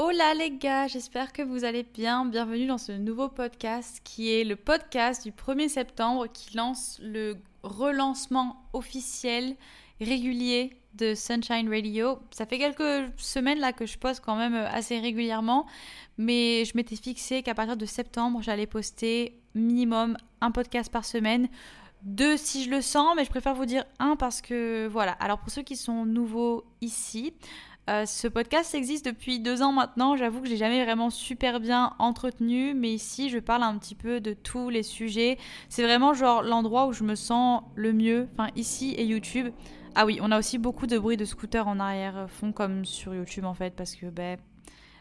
Hola les gars, j'espère que vous allez bien. Bienvenue dans ce nouveau podcast qui est le podcast du 1er septembre qui lance le relancement officiel régulier de Sunshine Radio. Ça fait quelques semaines là que je poste quand même assez régulièrement, mais je m'étais fixé qu'à partir de septembre, j'allais poster minimum un podcast par semaine. Deux si je le sens, mais je préfère vous dire un parce que voilà. Alors pour ceux qui sont nouveaux ici, euh, ce podcast existe depuis deux ans maintenant. J'avoue que j'ai jamais vraiment super bien entretenu, mais ici je parle un petit peu de tous les sujets. C'est vraiment genre l'endroit où je me sens le mieux. Enfin ici et YouTube. Ah oui, on a aussi beaucoup de bruit de scooter en arrière-fond comme sur YouTube en fait, parce que ben,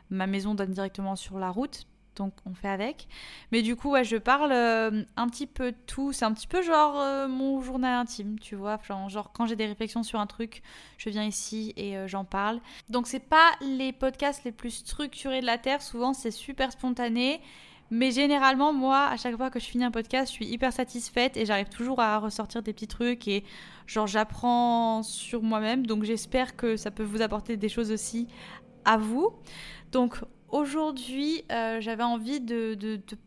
ma maison donne directement sur la route donc on fait avec. Mais du coup, ouais, je parle euh, un petit peu tout. C'est un petit peu genre euh, mon journal intime, tu vois. Genre, quand j'ai des réflexions sur un truc, je viens ici et euh, j'en parle. Donc c'est pas les podcasts les plus structurés de la Terre. Souvent, c'est super spontané. Mais généralement, moi, à chaque fois que je finis un podcast, je suis hyper satisfaite et j'arrive toujours à ressortir des petits trucs et genre j'apprends sur moi-même. Donc j'espère que ça peut vous apporter des choses aussi à vous. Donc Aujourd'hui, euh, j'avais envie de,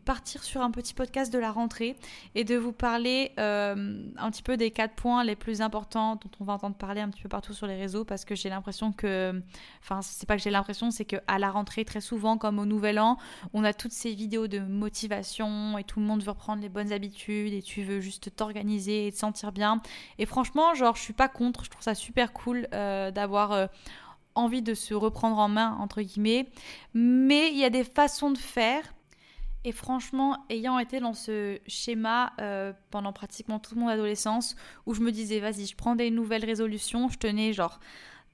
partir sur un petit podcast de la rentrée et de vous parler euh, un petit peu des quatre points les plus importants dont on va entendre parler un petit peu partout sur les réseaux parce que j'ai l'impression que, enfin, c'est pas que j'ai l'impression, c'est qu'à la rentrée, très souvent, comme au Nouvel An, on a toutes ces vidéos de motivation et tout le monde veut reprendre les bonnes habitudes et tu veux juste t'organiser et te sentir bien. Et franchement, genre, je suis pas contre, je trouve ça super cool euh, d'avoir envie de se reprendre en main, entre guillemets. Mais il y a des façons de faire. Et franchement, ayant été dans ce schéma euh, pendant pratiquement toute mon adolescence, où je me disais, vas-y, je prends des nouvelles résolutions, je tenais genre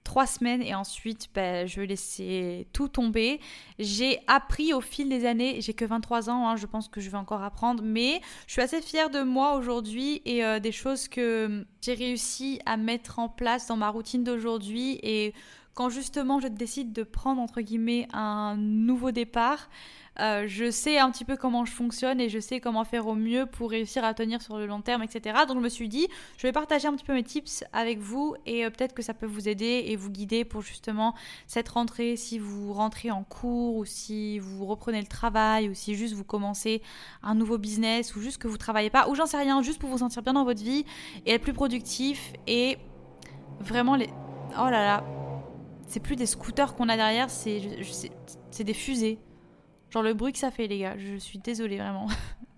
trois semaines et ensuite ben, je laissais tout tomber. J'ai appris au fil des années, j'ai que 23 ans, hein, je pense que je vais encore apprendre, mais je suis assez fière de moi aujourd'hui et euh, des choses que j'ai réussi à mettre en place dans ma routine d'aujourd'hui et quand justement je décide de prendre entre guillemets un nouveau départ, euh, je sais un petit peu comment je fonctionne et je sais comment faire au mieux pour réussir à tenir sur le long terme, etc. Donc je me suis dit, je vais partager un petit peu mes tips avec vous et euh, peut-être que ça peut vous aider et vous guider pour justement cette rentrée, si vous rentrez en cours ou si vous reprenez le travail ou si juste vous commencez un nouveau business ou juste que vous travaillez pas ou j'en sais rien, juste pour vous sentir bien dans votre vie et être plus productif et vraiment les... Oh là là, c'est plus des scooters qu'on a derrière, c'est des fusées. Genre le bruit que ça fait, les gars. Je suis désolée, vraiment.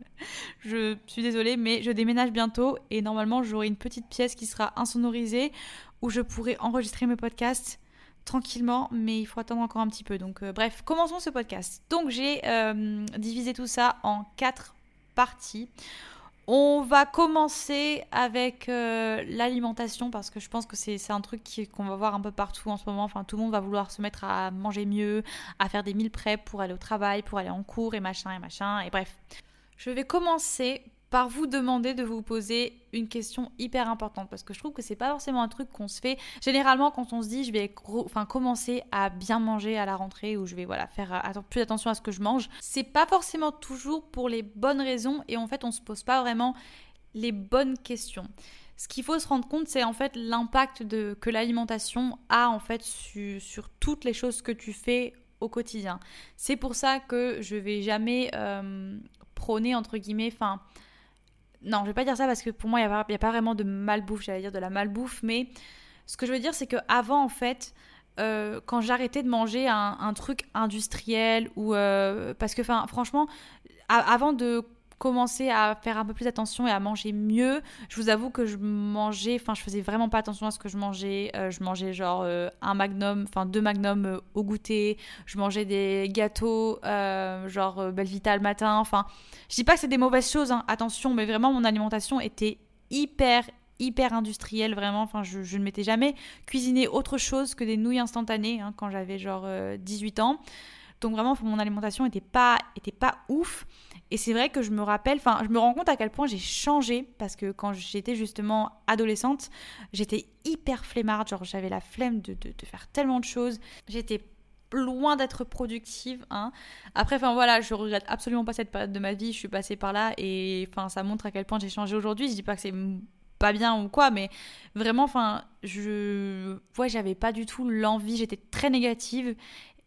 je suis désolée, mais je déménage bientôt et normalement j'aurai une petite pièce qui sera insonorisée où je pourrai enregistrer mes podcasts tranquillement, mais il faut attendre encore un petit peu. Donc euh, bref, commençons ce podcast. Donc j'ai euh, divisé tout ça en quatre parties. On va commencer avec euh, l'alimentation parce que je pense que c'est un truc qu'on va voir un peu partout en ce moment. Tout le monde va vouloir se mettre à manger mieux, à faire des meal prep pour aller au travail, pour aller en cours et machin et machin. Et bref, je vais commencer par vous demander de vous poser une question hyper importante parce que je trouve que c'est pas forcément un truc qu'on se fait généralement quand on se dit je vais enfin commencer à bien manger à la rentrée ou je vais voilà faire euh, plus attention à ce que je mange c'est pas forcément toujours pour les bonnes raisons et en fait on se pose pas vraiment les bonnes questions ce qu'il faut se rendre compte, c'est en fait l'impact que l'alimentation a en fait sur toutes les choses que tu fais au quotidien. C'est pour ça que je vais jamais euh, prôner entre guillemets, enfin non, je vais pas dire ça parce que pour moi, il n'y a, pas vraiment de malbouffe, j'allais dire de la malbouffe, mais ce que je veux dire, c'est qu'avant, en fait, euh, quand j'arrêtais de manger un, truc industriel ou. Euh, parce que, franchement, avant de commencer à faire un peu plus attention et à manger mieux. Je vous avoue que je mangeais, enfin je faisais vraiment pas attention à ce que je mangeais. Euh, je mangeais genre euh, un magnum, enfin deux magnums euh, au goûter. Je mangeais des gâteaux, genre Belvita le matin. Enfin, je dis pas que c'est des mauvaises choses, hein, attention, mais vraiment mon alimentation était hyper hyper industriel vraiment. Enfin, je, ne m'étais jamais cuisiné autre chose que des nouilles instantanées hein, quand j'avais genre 18 ans. Donc vraiment, mon alimentation était pas, était pas ouf. Et c'est vrai que je me rappelle, enfin, je me rends compte à quel point j'ai changé parce que quand j'étais justement adolescente, j'étais hyper flemmarde, genre j'avais la flemme de, de, faire tellement de choses. J'étais loin d'être productive. Hein. Après, enfin voilà, je regrette absolument pas cette période de ma vie. Je suis passée par là et enfin ça montre à quel point j'ai changé aujourd'hui. Je dis pas que c'est pas bien ou quoi, mais vraiment, enfin, je, ouais, j'avais pas du tout l'envie. J'étais très négative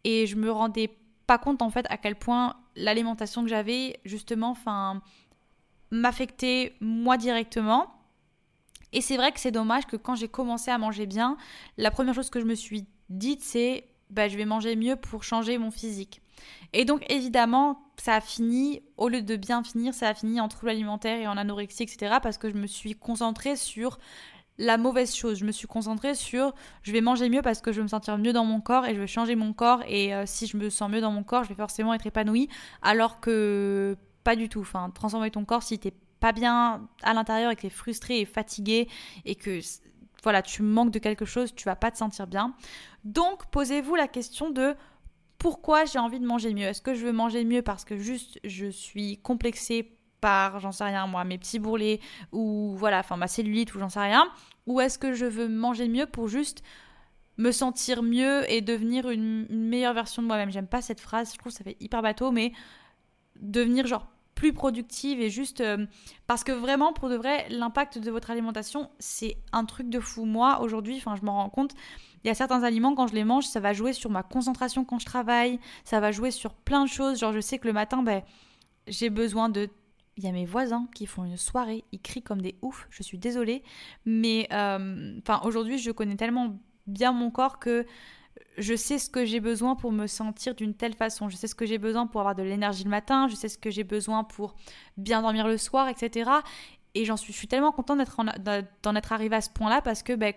et je me rendais pas compte en fait à quel point l'alimentation que j'avais justement enfin m'affectait moi directement. Et c'est vrai que c'est dommage que quand j'ai commencé à manger bien, la première chose que je me suis dite c'est bah, je vais manger mieux pour changer mon physique. Et donc évidemment, ça a fini, au lieu de bien finir, ça a fini en troubles alimentaires et en anorexie, etc. Parce que je me suis concentrée sur la mauvaise chose. Je me suis concentrée sur je vais manger mieux parce que je vais me sentir mieux dans mon corps et je vais changer mon corps. Et euh, si je me sens mieux dans mon corps, je vais forcément être épanouie. Alors que pas du tout. Enfin, transformer ton corps si t'es pas bien à l'intérieur et que t'es frustré et fatigué et que voilà, tu manques de quelque chose, tu vas pas te sentir bien. Donc, posez-vous la question de pourquoi j'ai envie de manger mieux. Est-ce que je veux manger mieux parce que juste je suis complexée par, j'en sais rien moi, mes petits bourrelets ou voilà, enfin ma cellulite ou j'en sais rien. Ou est-ce que je veux manger mieux pour juste me sentir mieux et devenir une, meilleure version de moi-même? J'aime pas cette phrase, je trouve que ça fait hyper bateau, mais devenir genre plus productive et juste euh, parce que vraiment pour de vrai l'impact de votre alimentation c'est un truc de fou. Moi aujourd'hui enfin je m'en rends compte il y a certains aliments quand je les mange ça va jouer sur ma concentration quand je travaille ça va jouer sur plein de choses. Genre je sais que le matin ben j'ai besoin de il y a mes voisins qui font une soirée, ils crient comme des oufs, je suis désolée, mais euh, aujourd'hui je connais tellement bien mon corps que je sais ce que j'ai besoin pour me sentir d'une telle façon, je sais ce que j'ai besoin pour avoir de l'énergie le matin, je sais ce que j'ai besoin pour bien dormir le soir, etc. Et j'en suis, je suis tellement contente d'en être arrivée à ce point-là parce que ben,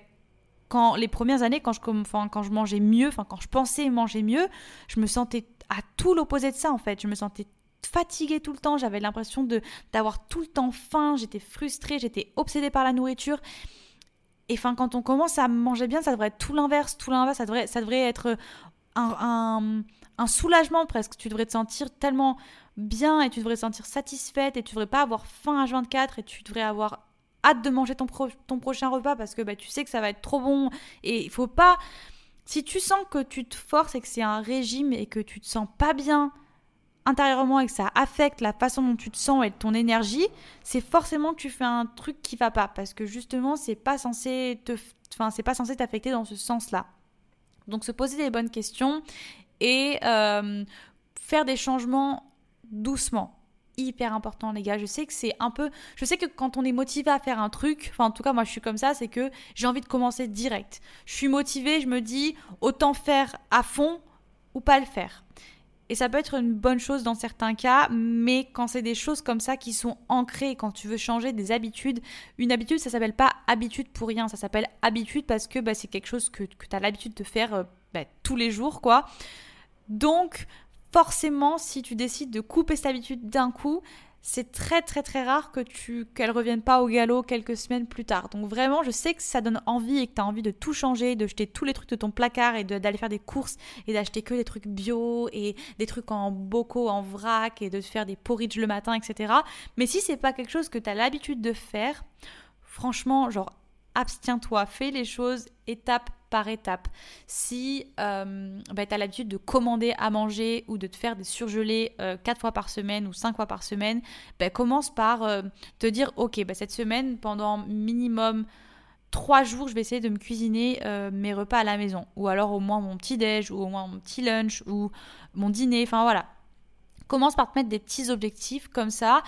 quand les premières années, quand je, quand je mangeais mieux, quand je pensais manger mieux, je me sentais à tout l'opposé de ça en fait. Je me sentais fatiguée tout le temps, j'avais l'impression de d'avoir tout le temps faim, j'étais frustrée, j'étais obsédée par la nourriture. Et enfin, quand on commence à manger bien, ça devrait être tout l'inverse, tout l'inverse, ça devrait, ça devrait être un, un, soulagement presque. Tu devrais te sentir tellement bien et tu devrais te sentir satisfaite et tu devrais pas avoir faim à 24 et tu devrais avoir hâte de manger ton, ton prochain repas parce que bah, tu sais que ça va être trop bon et il faut pas... Si tu sens que tu te forces et que c'est un régime et que tu te sens pas bien intérieurement et que ça affecte la façon dont tu te sens et ton énergie, c'est forcément que tu fais un truc qui va pas parce que justement c'est pas censé te enfin c'est pas censé t'affecter dans ce sens-là. Donc se poser des bonnes questions et euh, faire des changements doucement. Hyper important les gars, je sais que c'est un peu je sais que quand on est motivé à faire un truc, enfin en tout cas moi je suis comme ça, c'est que j'ai envie de commencer direct. Je suis motivée, je me dis autant faire à fond ou pas le faire. Et ça peut être une bonne chose dans certains cas, mais quand c'est des choses comme ça qui sont ancrées, quand tu veux changer des habitudes, une habitude, ça s'appelle pas habitude pour rien, ça s'appelle habitude parce que bah, c'est quelque chose que, que tu as l'habitude de faire euh, bah, tous les jours, quoi. Donc, forcément, si tu décides de couper cette habitude d'un coup, c'est très très très rare que tu qu'elle revienne pas au galop quelques semaines plus tard. Donc vraiment, je sais que ça donne envie et que tu as envie de tout changer, de jeter tous les trucs de ton placard et d'aller faire des courses et d'acheter que des trucs bio et des trucs en bocaux, en vrac et de faire des porridge le matin, etc. Mais si c'est pas quelque chose que tu as l'habitude de faire, franchement, genre abstiens-toi, fais les choses étape par étape. Si euh, bah, tu as l'habitude de commander à manger ou de te faire des surgelés euh, 4 fois par semaine ou 5 fois par semaine, bah, commence par euh, te dire ok, bah, cette semaine, pendant minimum 3 jours, je vais essayer de me cuisiner euh, mes repas à la maison. Ou alors au moins mon petit déj, ou au moins mon petit lunch, ou mon dîner, enfin voilà. Commence par te mettre des petits objectifs comme ça.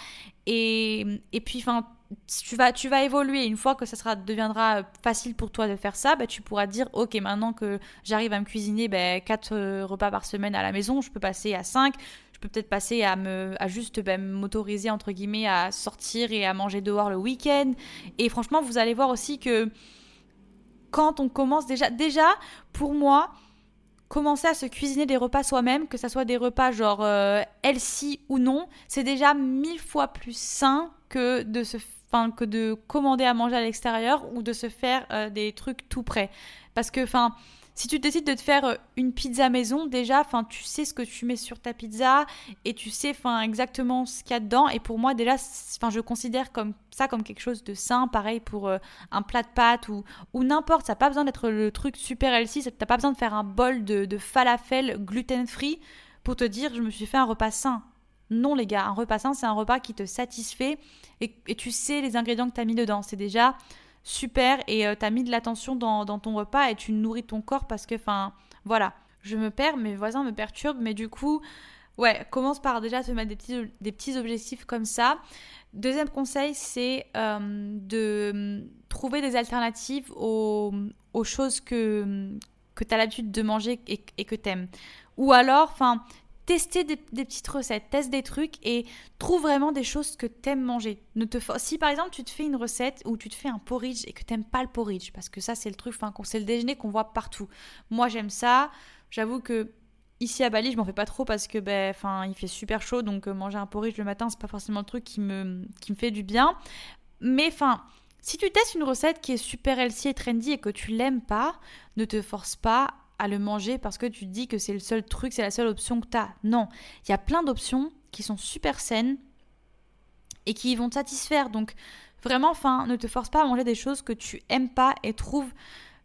Et, et puis, enfin, tu vas, tu vas évoluer. Une fois que ça sera, deviendra facile pour toi de faire ça, bah, tu pourras dire Ok, maintenant que j'arrive à me cuisiner bah, 4 euh, repas par semaine à la maison, je peux passer à 5. Je peux peut-être passer à, me, à juste bah, m'autoriser, entre guillemets, à sortir et à manger dehors le week-end. Et franchement, vous allez voir aussi que quand on commence déjà, déjà, pour moi, commencer à se cuisiner des repas soi-même, que ça soit des repas genre euh, healthy ou non, c'est déjà mille fois plus sain que de se que de commander à manger à l'extérieur ou de se faire euh, des trucs tout prêts. Parce que, enfin, si tu décides de te faire euh, une pizza maison, déjà, enfin, tu sais ce que tu mets sur ta pizza et tu sais, enfin, exactement ce qu'il y a dedans. Et pour moi, déjà, enfin, je considère comme ça comme quelque chose de sain. Pareil pour euh, un plat de pâtes ou, ou n'importe. Ça n'a pas besoin d'être le truc super healthy. T'as pas besoin de faire un bol de, de falafel gluten-free pour te dire, je me suis fait un repas sain. Non, les gars, un repas sain, c'est un repas qui te satisfait et, tu sais les ingrédients que tu as mis dedans. C'est déjà super et euh, tu as mis de l'attention dans, ton repas et tu nourris ton corps parce que, enfin, voilà. Je me perds, mes voisins me perturbent, mais du coup, ouais, commence par déjà te mettre des petits, des petits objectifs comme ça. Deuxième conseil, c'est euh, de hum, trouver des alternatives aux, choses que, que tu as l'habitude de manger et, et que tu aimes. Ou alors, enfin, tester des, petites recettes, teste des trucs et trouve vraiment des choses que t'aimes manger. Ne te si par exemple tu te fais une recette ou tu te fais un porridge et que t'aimes pas le porridge, parce que ça c'est le truc, c'est le déjeuner qu'on voit partout. Moi j'aime ça. J'avoue que ici à Bali je m'en fais pas trop parce que ben il fait super chaud donc euh, manger un porridge le matin c'est pas forcément le truc qui me qui me fait du bien. Mais enfin si tu testes une recette qui est super healthy et trendy et que tu l'aimes pas, ne te force pas à le manger parce que tu dis que c'est le seul truc, c'est la seule option que tu as. Non, il y a plein d'options qui sont super saines et qui vont te satisfaire. Donc vraiment, enfin, ne te force pas à manger des choses que tu aimes pas et trouve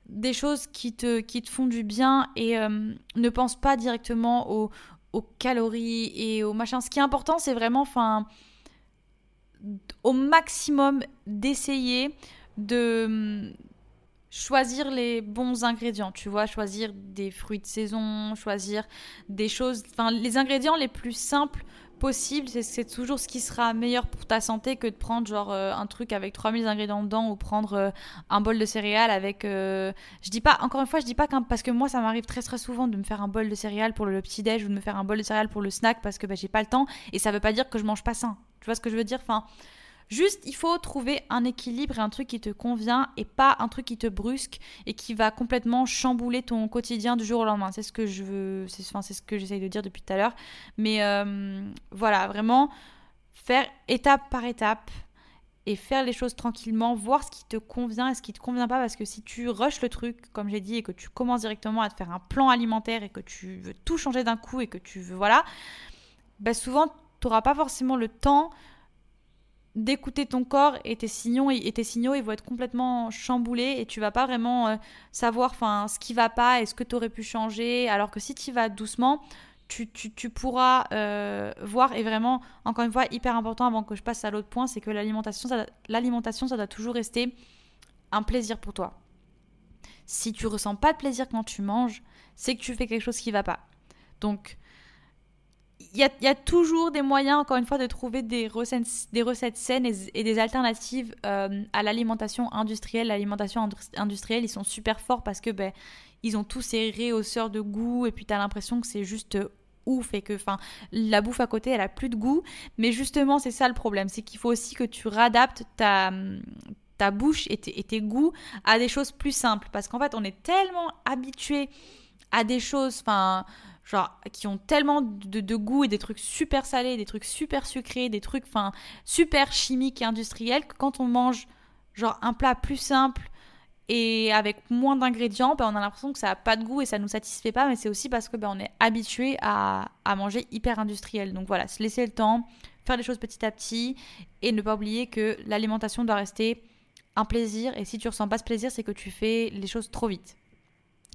des choses qui te, font du bien et euh, ne pense pas directement aux, aux, calories et aux machins. Ce qui est important, c'est vraiment, enfin, au maximum d'essayer de choisir les bons ingrédients, tu vois, choisir des fruits de saison, choisir des choses, enfin les ingrédients les plus simples possibles, c'est toujours ce qui sera meilleur pour ta santé que de prendre genre euh, un truc avec 3000 ingrédients dedans ou prendre euh, un bol de céréales avec euh, je dis pas encore une fois, je dis pas qu'un parce que moi ça m'arrive très très souvent de me faire un bol de céréales pour le, petit déj ou de me faire un bol de céréales pour le snack parce que bah, j'ai pas le temps et ça veut pas dire que je mange pas sain. Tu vois ce que je veux dire? Enfin Juste, il faut trouver un équilibre et un truc qui te convient et pas un truc qui te brusque et qui va complètement chambouler ton quotidien du jour au lendemain. C'est ce que je veux, c'est enfin, ce que j'essaye de dire depuis tout à l'heure. Mais euh, voilà, vraiment faire étape par étape et faire les choses tranquillement, voir ce qui te convient et ce qui te convient pas parce que si tu rushes le truc, comme j'ai dit, et que tu commences directement à te faire un plan alimentaire et que tu veux tout changer d'un coup et que tu veux, voilà, bah souvent tu n'auras pas forcément le temps d'écouter ton corps et tes signaux et tes signaux ils vont être complètement chamboulés et tu vas pas vraiment euh, savoir enfin ce qui va pas et ce que tu aurais pu changer. Alors que si tu vas doucement tu, tu, pourras euh, voir et vraiment encore une fois hyper important avant que je passe à l'autre point c'est que l'alimentation ça, l'alimentation ça doit toujours rester un plaisir pour toi. Si tu ressens pas de plaisir quand tu manges c'est que tu fais quelque chose qui va pas. Donc il y, a, toujours des moyens, encore une fois, de trouver des recettes, des recettes saines et, des alternatives euh, à l'alimentation industrielle. L'alimentation industrielle, ils sont super forts parce que ben, ils ont tous ces réhausseurs de goût et puis tu as l'impression que c'est juste ouf et que la bouffe à côté elle a plus de goût mais justement c'est ça le problème c'est qu'il faut aussi que tu réadaptes ta, ta bouche et tes, et tes goûts à des choses plus simples parce qu'en fait on est tellement habitué à des choses genre qui ont tellement de, goût et des trucs super salés, des trucs super sucrés, des trucs enfin super chimiques et industriels que quand on mange genre un plat plus simple et avec moins d'ingrédients, ben, on a l'impression que ça n'a pas de goût et ça nous satisfait pas, mais c'est aussi parce que ben, on est habitué à, à, manger hyper industriel. Donc voilà, se laisser le temps, faire les choses petit à petit et ne pas oublier que l'alimentation doit rester un plaisir et si tu ressens pas ce plaisir, c'est que tu fais les choses trop vite.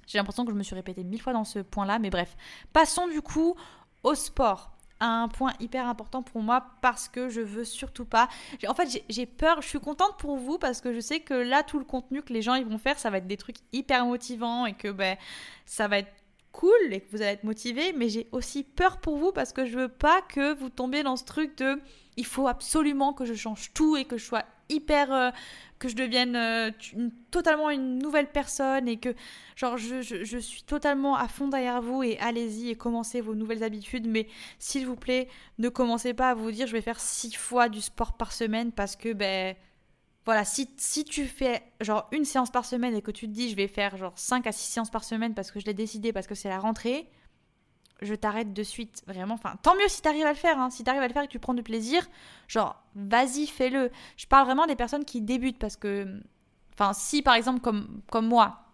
J'ai l'impression que je me suis répétée mille fois dans ce point-là, mais bref. Passons du coup au sport un point hyper important pour moi parce que je veux surtout pas. En fait, j'ai peur. Je suis contente pour vous parce que je sais que là, tout le contenu que les gens ils vont faire, ça va être des trucs hyper motivants et que ben ça va être cool et que vous allez être motivé. Mais j'ai aussi peur pour vous parce que je veux pas que vous tombiez dans ce truc de il faut absolument que je change tout et que je sois hyper euh, que je devienne euh, totalement une nouvelle personne et que genre je, suis totalement à fond derrière vous et allez-y et commencez vos nouvelles habitudes. Mais s'il vous plaît ne commencez pas à vous dire je vais faire six fois du sport par semaine parce que ben voilà si, si tu fais genre une séance par semaine et que tu te dis je vais faire genre 5 à 6 séances par semaine parce que je l'ai décidé parce que c'est la rentrée je t'arrête de suite. Vraiment, enfin, tant mieux si t'arrives à le faire. Hein. Si t'arrives à le faire et que tu prends du plaisir, genre, vas-y, fais-le. Je parle vraiment des personnes qui débutent parce que, enfin, si par exemple, comme, comme moi,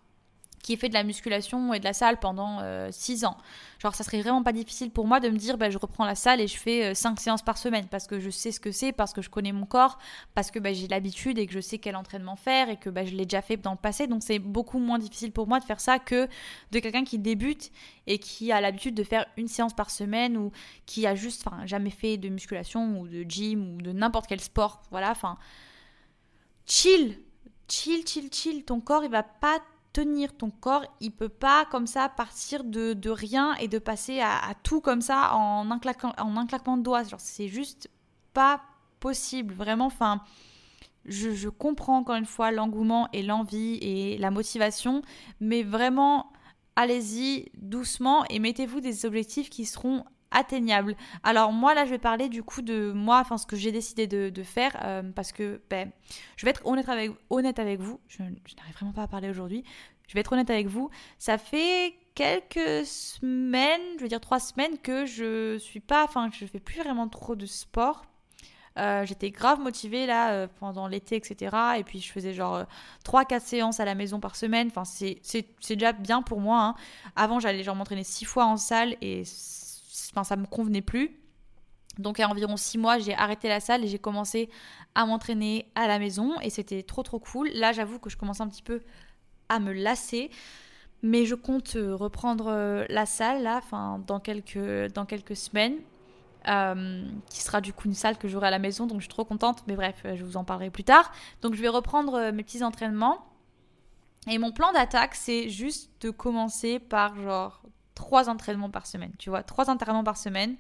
qui ai fait de la musculation et de la salle pendant 6 euh, ans. Genre, ça serait vraiment pas difficile pour moi de me dire, bah, je reprends la salle et je fais 5 euh, séances par semaine parce que je sais ce que c'est, parce que je connais mon corps, parce que bah, j'ai l'habitude et que je sais quel entraînement faire et que bah, je l'ai déjà fait dans le passé. Donc, c'est beaucoup moins difficile pour moi de faire ça que de quelqu'un qui débute et qui a l'habitude de faire une séance par semaine ou qui a juste, jamais fait de musculation ou de gym ou de n'importe quel sport. Voilà, enfin, chill, chill, chill, chill. Ton corps, il va pas tenir ton corps, il peut pas comme ça partir de, rien et de passer à, tout comme ça en un, un claquement de doigts. C'est juste pas possible. Vraiment, enfin, je, je comprends encore une fois l'engouement et l'envie et la motivation, mais vraiment, allez-y doucement et mettez-vous des objectifs qui seront atteignable. Alors moi là je vais parler du coup de moi, enfin ce que j'ai décidé de, faire euh, parce que ben, je vais être honnête avec, honnête avec vous, je, n'arrive vraiment pas à parler aujourd'hui, je vais être honnête avec vous, ça fait quelques semaines, je veux dire trois semaines que je suis pas, enfin je fais plus vraiment trop de sport. Euh, j'étais grave motivée là euh, pendant l'été, etc. Et puis je faisais genre 3-4 séances à la maison par semaine. Enfin, c'est déjà bien pour moi. Hein. Avant, j'allais genre m'entraîner 6 fois en salle et enfin, ça me convenait plus. Donc, a environ six mois, j'ai arrêté la salle et j'ai commencé à m'entraîner à la maison et c'était trop trop cool. Là, j'avoue que je commence un petit peu à me lasser. Mais je compte euh, reprendre euh, la salle là, enfin dans quelques, dans quelques semaines, euh, qui sera du coup une salle que j'aurai à la maison, donc je suis trop contente. Mais bref, je vous en parlerai plus tard. Donc je vais reprendre mes petits entraînements. Et mon plan d'attaque, c'est juste de commencer par genre trois entraînements par semaine. Tu vois, trois entraînements par semaine.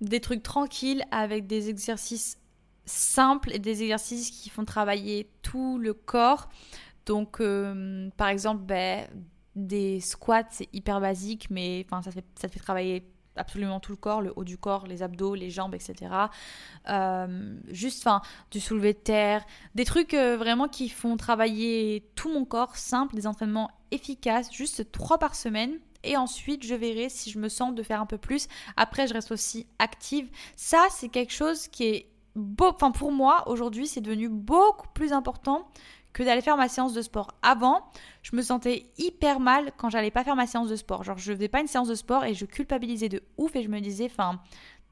Des trucs tranquilles avec des exercices simples et des exercices qui font travailler tout le corps. Donc, euh, par exemple, ben, des squats, c'est hyper basique, mais ça, fait, ça te fait travailler absolument tout le corps, le haut du corps, les abdos, les jambes, etc. Euh, juste, enfin, du soulevé de terre, des trucs euh, vraiment qui font travailler tout mon corps, simple, des entraînements efficaces, juste trois par semaine et ensuite je verrai si je me sens de faire un peu plus. Après, je reste aussi active. Ça, c'est quelque chose qui est beau. Enfin, pour moi, aujourd'hui, c'est devenu beaucoup plus important que d'aller faire ma séance de sport. Avant, je me sentais hyper mal quand j'allais pas faire ma séance de sport. Genre, je faisais pas une séance de sport et je culpabilisais de ouf et je me disais, enfin,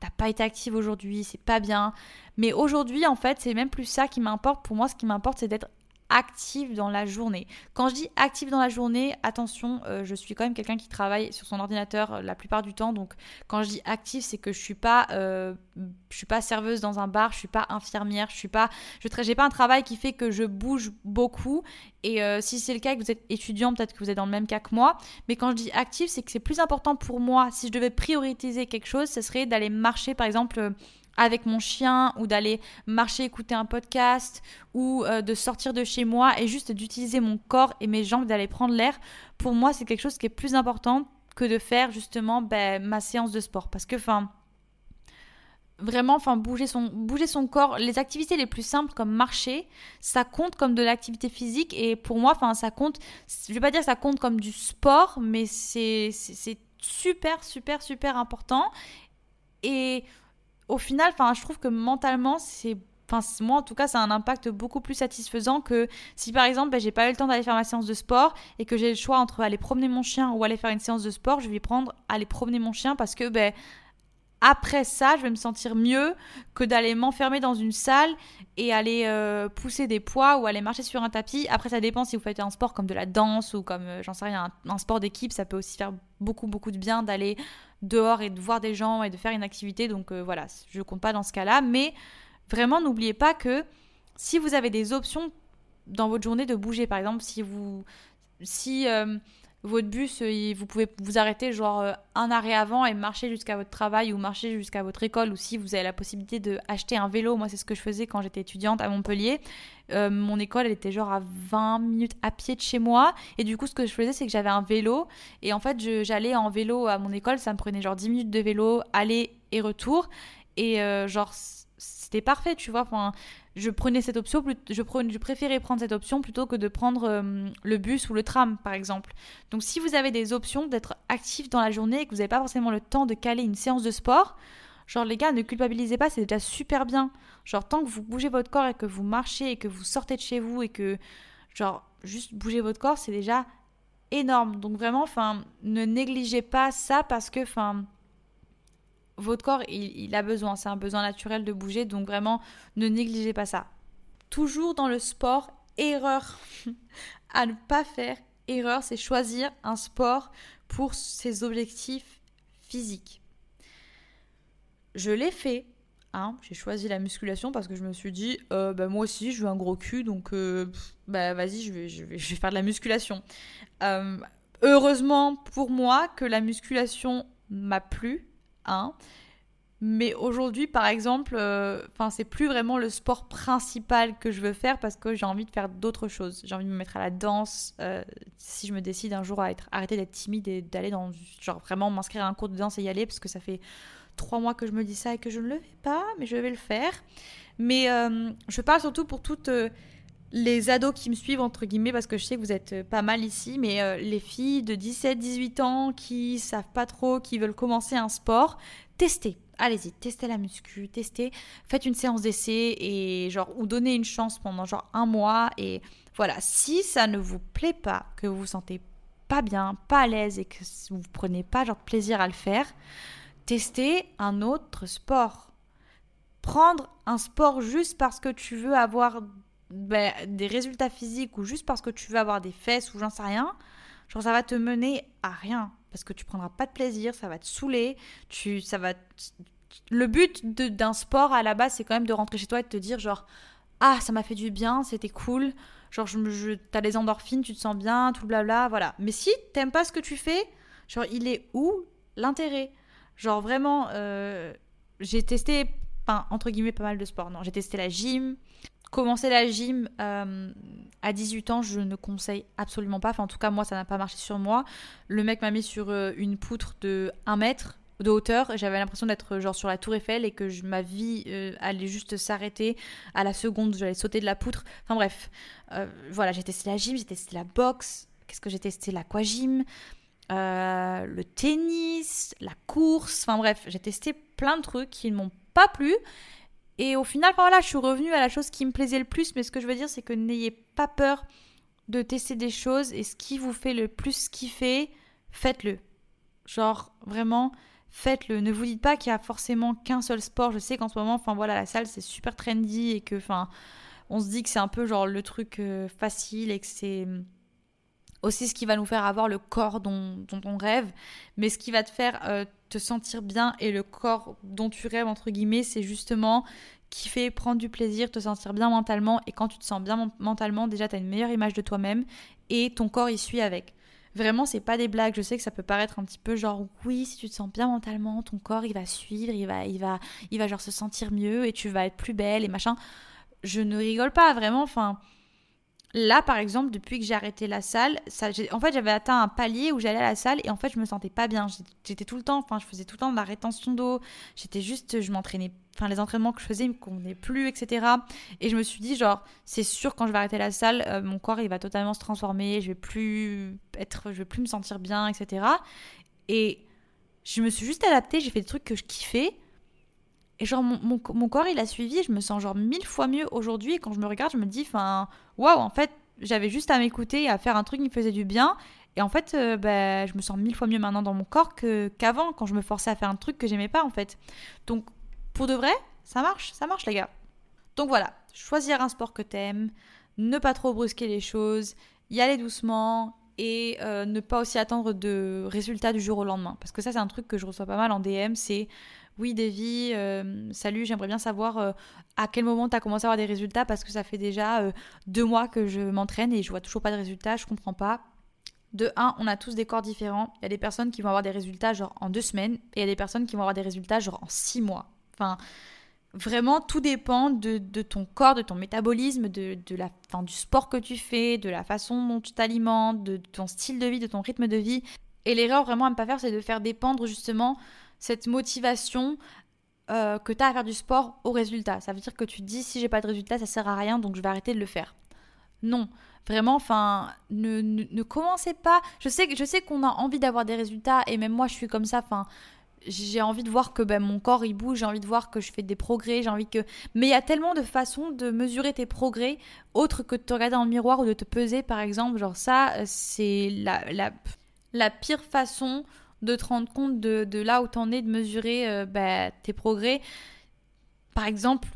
t'as pas été active aujourd'hui, c'est pas bien. Mais aujourd'hui, en fait, c'est même plus ça qui m'importe. Pour moi, ce qui m'importe, c'est d'être active dans la journée. Quand je dis active dans la journée, attention, euh, je suis quand même quelqu'un qui travaille sur son ordinateur euh, la plupart du temps. Donc quand je dis active, c'est que je suis pas, euh, je suis pas serveuse dans un bar, je suis pas infirmière, je suis pas, je j'ai pas un travail qui fait que je bouge beaucoup. Et si c'est le cas que vous êtes étudiant, peut-être que vous êtes dans le même cas que moi. Mais quand je dis active, c'est que c'est plus important pour moi. Si je devais prioriser quelque chose, ce serait d'aller marcher, par exemple avec mon chien ou d'aller marcher, écouter un podcast ou euh, de sortir de chez moi et juste d'utiliser mon corps et mes jambes, d'aller prendre l'air, pour moi c'est quelque chose qui est plus important que de faire justement ben, ma séance de sport. Parce que, enfin, vraiment enfin bouger son bouger son corps les activités les plus simples comme marcher ça compte comme de l'activité physique et pour moi enfin ça compte je vais pas dire ça compte comme du sport mais c'est c'est super super super important et au final, je trouve que mentalement, c'est Enfin, moi en tout cas, ça a un impact beaucoup plus satisfaisant que si par exemple, ben, j'ai pas eu le temps d'aller faire ma séance de sport et que j'ai le choix entre aller promener mon chien ou aller faire une séance de sport, je vais prendre aller promener mon chien parce que ben, après ça, je vais me sentir mieux que d'aller m'enfermer dans une salle et aller euh, pousser des poids ou aller marcher sur un tapis. Après, ça dépend si vous faites un sport comme de la danse ou comme, euh, j'en sais rien, un, sport d'équipe, ça peut aussi faire beaucoup, beaucoup de bien d'aller dehors et de voir des gens et de faire une activité. Donc euh, voilà, je compte pas dans ce cas-là. Mais vraiment, n'oubliez pas que si vous avez des options dans votre journée de bouger, par exemple, si vous. Si votre bus, euh, vous pouvez vous arrêter genre euh, un arrêt avant et marcher jusqu'à votre travail ou marcher jusqu'à votre école ou si vous avez la possibilité d'acheter un vélo. Moi, c'est ce que je faisais quand j'étais étudiante à Montpellier. Euh, mon école, elle était genre à 20 minutes à pied de chez moi. Et du coup, ce que je faisais, c'est que j'avais un vélo. Et en fait, j'allais en vélo à mon école. Ça me prenait genre 10 minutes de vélo, aller et retour. Et genre, c'était parfait, tu vois. Je préférais prendre cette option plutôt que de prendre euh, le bus ou le tram, par exemple. Donc, si vous avez des options d'être actif dans la journée et que vous n'avez pas forcément le temps de caler une séance de sport, genre, les gars, ne culpabilisez pas, c'est déjà super bien. Genre, tant que vous bougez votre corps et que vous marchez et que vous sortez de chez vous et que, genre, juste bouger votre corps, c'est déjà énorme. Donc, vraiment, ne négligez pas ça parce que, enfin, votre corps, il, a besoin, c'est un besoin naturel de bouger, donc vraiment, ne négligez pas ça. Toujours dans le sport, erreur à ne pas faire, erreur, c'est choisir un sport pour ses objectifs physiques. Je l'ai fait, hein, j'ai choisi la musculation parce que je me suis dit, euh, bah, moi aussi, je veux un gros cul, donc euh, bah, vas-y, je vais, faire de la musculation. Euh, heureusement pour moi que la musculation m'a plu, Mais aujourd'hui, par exemple, euh, c'est plus vraiment le sport principal que je veux faire parce que j'ai envie de faire d'autres choses. J'ai envie de me mettre à la danse. Euh, si je me décide un jour à être, arrêter d'être timide et d'aller dans, genre vraiment m'inscrire à un cours de danse et y aller parce que ça fait trois mois que je me dis ça et que je ne le fais pas, mais je vais le faire. Mais euh, je parle surtout pour toutes les ados qui me suivent, entre guillemets, parce que je sais que vous êtes pas mal ici, mais les filles de 17-18 ans qui savent pas trop, qui veulent commencer un sport, testez. Allez-y, testez la muscu, testez, faites une séance d'essai et genre ou donnez une chance pendant genre un mois et voilà. Si ça ne vous plaît pas, que vous vous sentez pas bien, pas à l'aise et que vous prenez pas genre plaisir à le faire, testez un autre sport. Prendre un sport juste parce que tu veux avoir ben, des résultats physiques ou juste parce que tu veux avoir des fesses ou j'en sais rien, genre ça va te mener à rien parce que tu prendras pas de plaisir, ça va te saouler, tu, ça va. Le but d'un sport à la base, c'est quand même de rentrer chez toi et de te dire genre ah ça m'a fait du bien, c'était cool, genre je, je t'as les endorphines, tu te sens bien, tout blabla, voilà. Mais si t'aimes pas ce que tu fais, genre il est où l'intérêt? Genre vraiment, euh, j'ai testé, enfin, entre guillemets, pas mal de sports. Non, j'ai testé la gym, Commencer la gym euh, à 18 ans, je ne conseille absolument pas. Enfin, en tout cas, moi, ça n'a pas marché sur moi. Le mec m'a mis sur euh, une poutre de 1 mètre de hauteur. J'avais l'impression d'être genre sur la tour Eiffel et que ma vie euh, allait juste s'arrêter à la seconde. J'allais sauter de la poutre. Enfin bref, voilà, j'ai testé la gym, j'ai testé la boxe. Qu'est-ce que j'ai testé L'aquagym, le tennis, la course. Enfin bref, j'ai testé plein de trucs qui ne m'ont pas plu. Et au final, voilà, je suis revenue à la chose qui me plaisait le plus, mais ce que je veux dire, c'est que n'ayez pas peur de tester des choses et ce qui vous fait le plus kiffer, faites-le. Genre, vraiment, faites-le. Ne vous dites pas qu'il y a forcément qu'un seul sport. Je sais qu'en ce moment, enfin voilà, la salle c'est super trendy et que, enfin, on se dit que c'est un peu genre le truc euh, facile et que c'est aussi ce qui va nous faire avoir le corps dont, on rêve, mais ce qui va te faire euh, te sentir bien et le corps dont tu rêves, entre guillemets, c'est justement kiffer, prendre du plaisir, te sentir bien mentalement, et quand tu te sens bien mentalement, déjà tu as une meilleure image de toi-même, et ton corps y suit avec. Vraiment, c'est pas des blagues. Je sais que ça peut paraître un petit peu genre oui, si tu te sens bien mentalement, ton corps il va suivre, il va, il va, il va genre se sentir mieux et tu vas être plus belle et machin. Je ne rigole pas vraiment. Enfin, Là, par exemple, depuis que j'ai arrêté la salle, en fait, j'avais atteint un palier où j'allais à la salle et en fait, je me sentais pas bien. J'étais tout le temps, enfin, je faisais tout le temps de la rétention d'eau. J'étais juste, je m'entraînais, enfin, les entraînements que je faisais me convenaient plus, etc. Et je me suis dit, genre, c'est sûr, quand je vais arrêter la salle, euh, mon corps, il va totalement se transformer. Je vais plus être, je vais plus me sentir bien, etc. Et je me suis juste adaptée. J'ai fait des trucs que je kiffais. Et genre, mon, mon, corps, il a suivi, je me sens genre mille fois mieux aujourd'hui. Et quand je me regarde, je me dis, enfin, waouh, en fait, j'avais juste à m'écouter et à faire un truc qui me faisait du bien. Et en fait, euh, bah, je me sens mille fois mieux maintenant dans mon corps qu'avant, quand je me forçais à faire un truc que j'aimais pas, en fait. Donc, pour de vrai, ça marche, ça marche, les gars. Donc voilà, choisir un sport que t'aimes, ne pas trop brusquer les choses, y aller doucement et euh, ne pas aussi attendre de résultats du jour au lendemain. Parce que ça, c'est un truc que je reçois pas mal en DM, c'est oui, Davy, euh, salut, j'aimerais bien savoir euh, à quel moment tu as commencé à avoir des résultats parce que ça fait déjà euh, deux mois que je m'entraîne et je vois toujours pas de résultats, je comprends pas. De un, on a tous des corps différents. Il y a des personnes qui vont avoir des résultats genre en deux semaines et il y a des personnes qui vont avoir des résultats genre en six mois. Enfin, vraiment, tout dépend de, ton corps, de ton métabolisme, de, la, du sport que tu fais, de la façon dont tu t'alimentes, de ton style de vie, de ton rythme de vie. Et l'erreur vraiment à ne pas faire, c'est de faire dépendre justement cette motivation euh, que tu as à faire du sport au résultat. Ça veut dire que tu dis si j'ai pas de résultat, ça sert à rien, donc je vais arrêter de le faire. Non, vraiment, enfin, ne, ne, commencez pas. Je sais, je sais qu'on a envie d'avoir des résultats, et même moi, je suis comme ça. Enfin, j'ai envie de voir que ben, mon corps il bouge, j'ai envie de voir que je fais des progrès, j'ai envie que. Mais il y a tellement de façons de mesurer tes progrès, autres que de te regarder dans le miroir ou de te peser, par exemple. Genre ça, c'est la, la, la pire façon de te rendre compte de, là où t'en es, de mesurer euh, ben, tes progrès. Par exemple,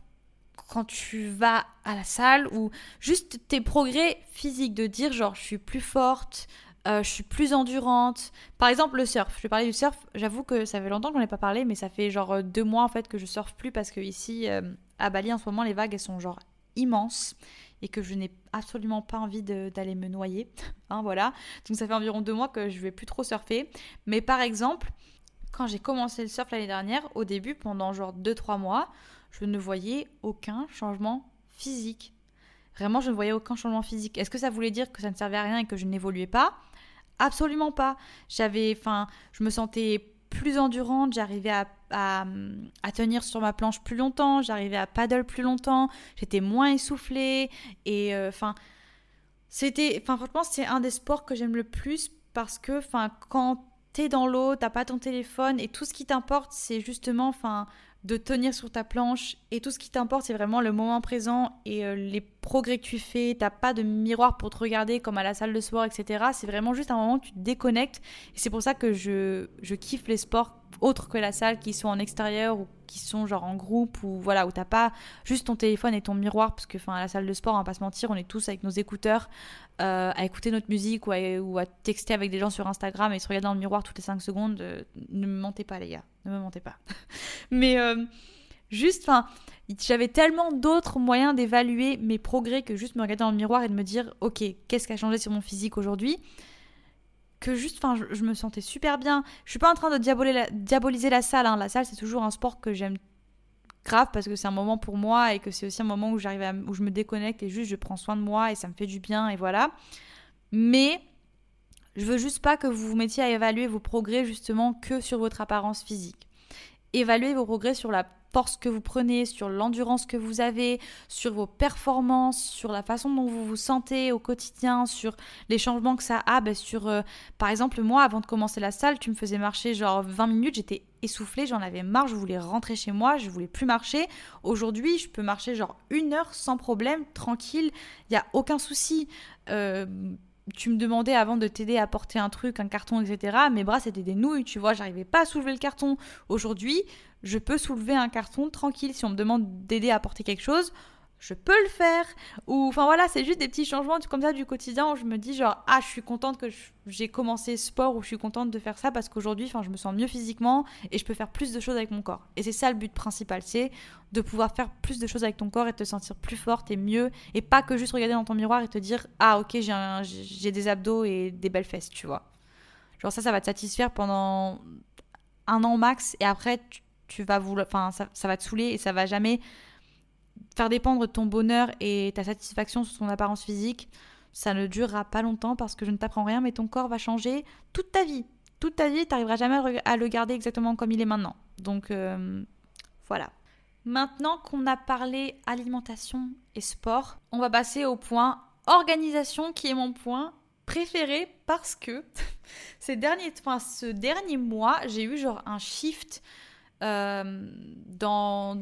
quand tu vas à la salle ou juste tes progrès physiques, de dire genre je suis plus forte, euh, je suis plus endurante. Par exemple, le surf. Je vais parler du surf. J'avoue que ça fait longtemps que j'en ai pas parlé, mais ça fait genre deux mois en fait que je surfe plus parce que ici euh, à Bali en ce moment les vagues elles sont genre immenses et que je n'ai absolument pas envie d'aller me noyer. hein, voilà. Donc ça fait environ deux mois que je vais plus trop surfer. Mais par exemple, quand j'ai commencé le surf l'année dernière, au début, pendant genre deux trois mois, je ne voyais aucun changement physique. Vraiment, je ne voyais aucun changement physique. Est-ce que ça voulait dire que ça ne servait à rien et que je n'évoluais pas? Absolument pas. J'avais, enfin, je me sentais plus endurante, j'arrivais à, à, tenir sur ma planche plus longtemps, j'arrivais à paddle plus longtemps, j'étais moins essoufflée et euh, enfin, c'était, enfin, franchement, c'est un des sports que j'aime le plus parce que, enfin, quand t'es dans l'eau, t'as pas ton téléphone et tout ce qui t'importe, c'est justement, enfin, de tenir sur ta planche et tout ce qui t'importe c'est vraiment le moment présent et euh, les progrès que tu fais, t'as pas de miroir pour te regarder comme à la salle de sport etc. C'est vraiment juste un moment où tu te déconnectes et c'est pour ça que je, je kiffe les sports autres que la salle qui sont en extérieur ou qui sont genre en groupe ou voilà où t'as pas juste ton téléphone et ton miroir parce que à la salle de sport on va pas se mentir on est tous avec nos écouteurs euh, à écouter notre musique ou à, texter avec des gens sur Instagram et se regarder dans le miroir toutes les 5 secondes euh, ne me mentez pas les gars ne me mentez pas mais euh, juste enfin j'avais tellement d'autres moyens d'évaluer mes progrès que juste me regarder dans le miroir et de me dire ok qu'est-ce qui a changé sur mon physique aujourd'hui? Que juste, enfin, je, me sentais super bien. Je suis pas en train de diaboliser la salle. Hein. La salle, c'est toujours un sport que j'aime grave parce que c'est un moment pour moi et que c'est aussi un moment où j'arrive où je me déconnecte et juste je prends soin de moi et ça me fait du bien et voilà. Mais je veux juste pas que vous vous mettiez à évaluer vos progrès justement que sur votre apparence physique. Évaluez vos progrès sur la force que vous prenez, sur l'endurance que vous avez, sur vos performances, sur la façon dont vous vous sentez au quotidien, sur les changements que ça a. Ben sur, euh, par exemple, moi, avant de commencer la salle, tu me faisais marcher genre 20 minutes, j'étais essoufflée, j'en avais marre, je voulais rentrer chez moi, je voulais plus marcher. Aujourd'hui, je peux marcher genre une heure sans problème, tranquille, il n'y a aucun souci. Euh, tu me demandais avant de t'aider à porter un truc, un carton, etc. Mes bras c'était des nouilles, tu vois, j'arrivais pas à soulever le carton. Aujourd'hui, je peux soulever un carton tranquille. Si on me demande d'aider à porter quelque chose, je peux le faire. Ou enfin voilà, c'est juste des petits changements comme ça du quotidien où je me dis genre ah je suis contente que j'ai commencé sport ou je suis contente de faire ça parce qu'aujourd'hui enfin je me sens mieux physiquement et je peux faire plus de choses avec mon corps. Et c'est ça le but principal, c'est de pouvoir faire plus de choses avec ton corps et te sentir plus forte et mieux et pas que juste regarder dans ton miroir et te dire ah ok j'ai des abdos et des belles fesses, tu vois. Genre ça ça va te satisfaire pendant un an max et après tu, vas vouloir enfin ça, va te saouler et ça va jamais faire dépendre ton bonheur et ta satisfaction sur ton apparence physique, ça ne durera pas longtemps parce que je ne t'apprends rien, mais ton corps va changer toute ta vie. Toute ta vie, tu n'arriveras jamais à le garder exactement comme il est maintenant. Donc euh, voilà. Maintenant qu'on a parlé alimentation et sport, on va passer au point organisation qui est mon point préféré parce que ces derniers, ce dernier mois, j'ai eu genre un shift euh, dans,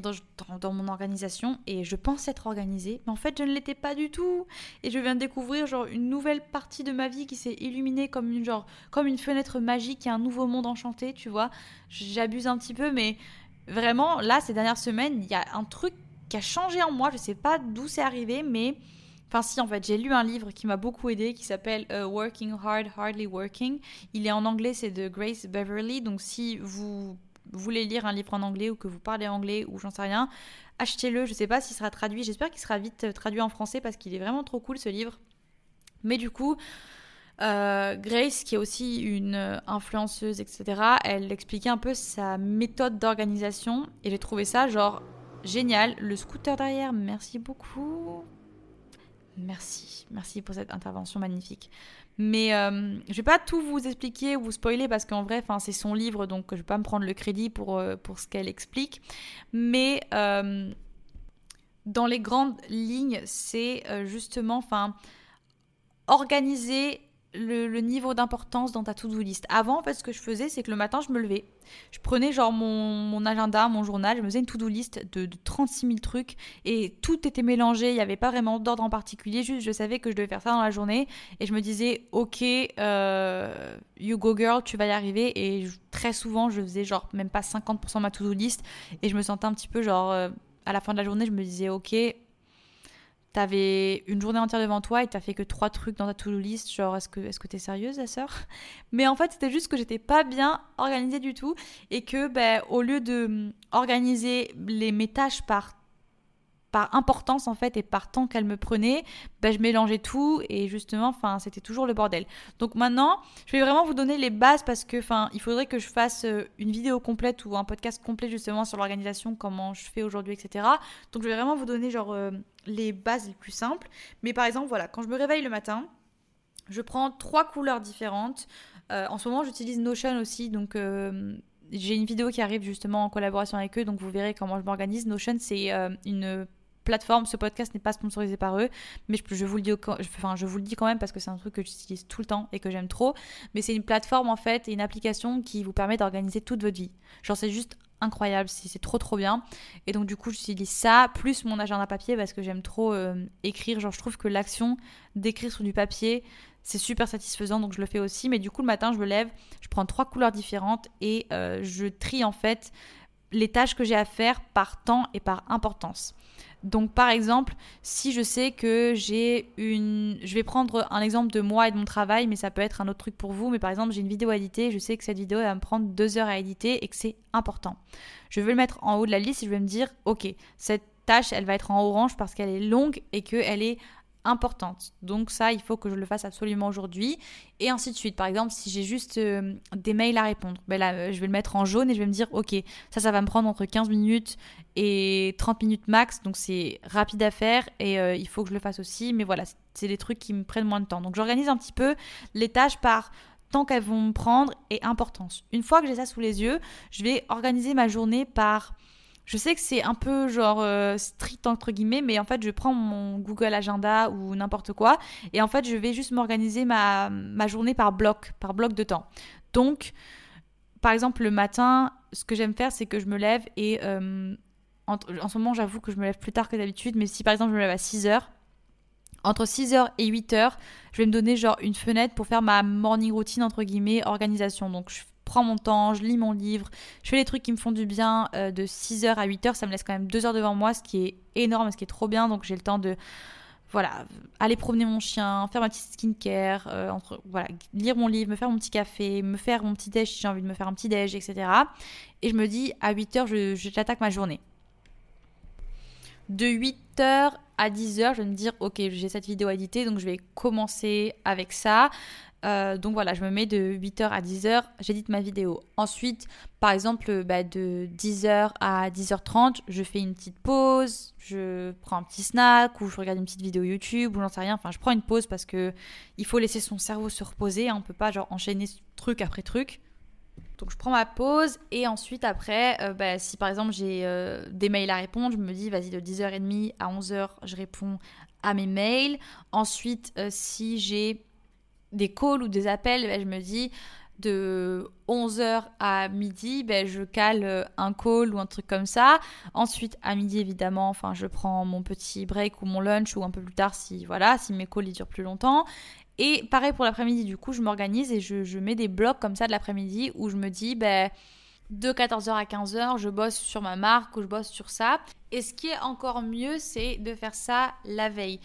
mon organisation et je pense être organisée, mais en fait je ne l'étais pas du tout. Et je viens de découvrir genre une nouvelle partie de ma vie qui s'est illuminée comme une genre comme une fenêtre magique et un nouveau monde enchanté, tu vois. J'abuse un petit peu, mais vraiment là ces dernières semaines il y a un truc qui a changé en moi. Je sais pas d'où c'est arrivé, mais Enfin, si, en fait, j'ai lu un livre qui m'a beaucoup aidé qui s'appelle euh, Working Hard, Hardly Working. Il est en anglais, c'est de Grace Beverly. Donc, si vous voulez lire un livre en anglais ou que vous parlez anglais ou j'en sais rien, achetez-le. Je sais pas s'il sera traduit. J'espère qu'il sera vite euh, traduit en français parce qu'il est vraiment trop cool ce livre. Mais du coup, euh, Grace, qui est aussi une euh, influenceuse, etc., elle expliquait un peu sa méthode d'organisation et j'ai trouvé ça genre génial. Le scooter derrière, merci beaucoup. Merci, merci pour cette intervention magnifique. Mais euh, je vais pas tout vous expliquer ou vous spoiler parce qu'en vrai, c'est son livre, donc je vais pas me prendre le crédit pour, euh, ce qu'elle explique. Mais euh, dans les grandes lignes, c'est justement, enfin, organiser le, niveau d'importance dans ta to-do list. Avant, en fait, ce que je faisais, c'est que le matin, je me levais. Je prenais genre mon, agenda, mon journal, je me faisais une to-do list de, 36 000 trucs et tout était mélangé. Il n'y avait pas vraiment d'ordre en particulier. Juste, je savais que je devais faire ça dans la journée et je me disais, ok, euh, you go girl, tu vas y arriver. Et très souvent, je faisais genre même pas 50% de ma to-do list et je me sentais un petit peu genre. Euh, à la fin de la journée, je me disais, ok, t'avais une journée entière devant toi et t'as fait que trois trucs dans ta to-do list, genre est-ce que est-ce que t'es sérieuse la sœur? Mais en fait c'était juste que j'étais pas bien organisée du tout et que ben, au lieu de hum, organiser les mes tâches par par importance en fait et par temps qu'elle me prenait, ben, je mélangeais tout et justement, enfin, c'était toujours le bordel. Donc maintenant, je vais vraiment vous donner les bases parce que, enfin, il faudrait que je fasse euh, une vidéo complète ou un podcast complet justement sur l'organisation, comment je fais aujourd'hui, etc. Donc je vais vraiment vous donner genre euh, les bases les plus simples. Mais par exemple, voilà, quand je me réveille le matin, je prends trois couleurs différentes. Euh, en ce moment, j'utilise Notion aussi, donc j'ai une vidéo qui arrive justement en collaboration avec eux, donc vous verrez comment je m'organise. Notion, c'est une plateforme. Ce podcast n'est pas sponsorisé par eux, mais je, vous le dis, enfin, je vous le dis quand même parce que c'est un truc que j'utilise tout le temps et que j'aime trop. Mais c'est une plateforme en fait et une application qui vous permet d'organiser toute votre vie. Genre c'est juste incroyable, c'est trop trop bien. Et donc du coup j'utilise ça plus mon agenda papier parce que j'aime trop euh, écrire. Genre je trouve que l'action d'écrire sur du papier c'est super satisfaisant donc je le fais aussi. Mais du coup le matin je me lève, je prends trois couleurs différentes et euh, je trie en fait les tâches que j'ai à faire par temps et par importance. Donc par exemple, si je sais que j'ai une... Je vais prendre un exemple de moi et de mon travail, mais ça peut être un autre truc pour vous. Mais par exemple, j'ai une vidéo à éditer, je sais que cette vidéo va me prendre deux heures à éditer et que c'est important. Je vais le mettre en haut de la liste et je vais me dire, ok, cette tâche, elle va être en orange parce qu'elle est longue et qu'elle est importante. Donc ça, il faut que je le fasse absolument aujourd'hui. Et ainsi de suite. Par exemple, si j'ai juste euh, des mails à répondre, ben euh, je vais le mettre en jaune et je vais me dire, ok, ça, ça va me prendre entre 15 minutes et 30 minutes max. Donc c'est rapide à faire et euh, il faut que je le fasse aussi. Mais voilà, c'est des trucs qui me prennent moins de temps. Donc j'organise un petit peu les tâches par temps qu'elles vont me prendre et importance. Une fois que j'ai ça sous les yeux, je vais organiser ma journée par je sais que c'est un peu genre euh, strict entre guillemets, mais en fait je prends mon Google Agenda ou n'importe quoi et en fait je vais juste m'organiser ma, journée par bloc, par bloc de temps. Donc par exemple le matin, ce que j'aime faire c'est que je me lève et euh, en, ce moment j'avoue que je me lève plus tard que d'habitude, mais si par exemple je me lève à 6 heures, entre 6h et 8h, je vais me donner genre une fenêtre pour faire ma morning routine entre guillemets organisation. Donc je prends mon temps, je lis mon livre, je fais les trucs qui me font du bien euh, de 6h à 8h, ça me laisse quand même 2 heures devant moi, ce qui est énorme, ce qui est trop bien, donc j'ai le temps de voilà, aller promener mon chien, faire ma petite skincare, euh, voilà, lire mon livre, me faire mon petit café, me faire mon petit déj si j'ai envie de me faire un petit déj, etc. Et je me dis, à 8h, je, j'attaque ma journée. De 8h à 10h, je vais me dire, ok, j'ai cette vidéo à éditer, donc je vais commencer avec ça. Euh, donc voilà, je me mets de 8h à 10h, j'édite ma vidéo. Ensuite, par exemple, bah, de 10h à 10h30, je fais une petite pause, je prends un petit snack ou je regarde une petite vidéo YouTube ou j'en sais rien. Enfin, je prends une pause parce que il faut laisser son cerveau se reposer. Hein. On peut pas genre enchaîner truc après truc. Donc je prends ma pause et ensuite après, euh, bah, si par exemple j'ai euh, des mails à répondre, je me dis vas-y de 10h30 à 11h, je réponds à mes mails. Ensuite, si j'ai des calls ou des appels, ben, je me dis de 11h à midi, ben, je cale euh, un call ou un truc comme ça. Ensuite, à midi, évidemment, enfin, je prends mon petit break ou mon lunch ou un peu plus tard si, voilà, si mes calls durent plus longtemps. Et pareil pour l'après-midi, du coup, je m'organise et je, mets des blocs comme ça de l'après-midi où je me dis, ben, de 14h à 15h, je bosse sur ma marque ou je bosse sur ça. Et ce qui est encore mieux, c'est de faire ça la veille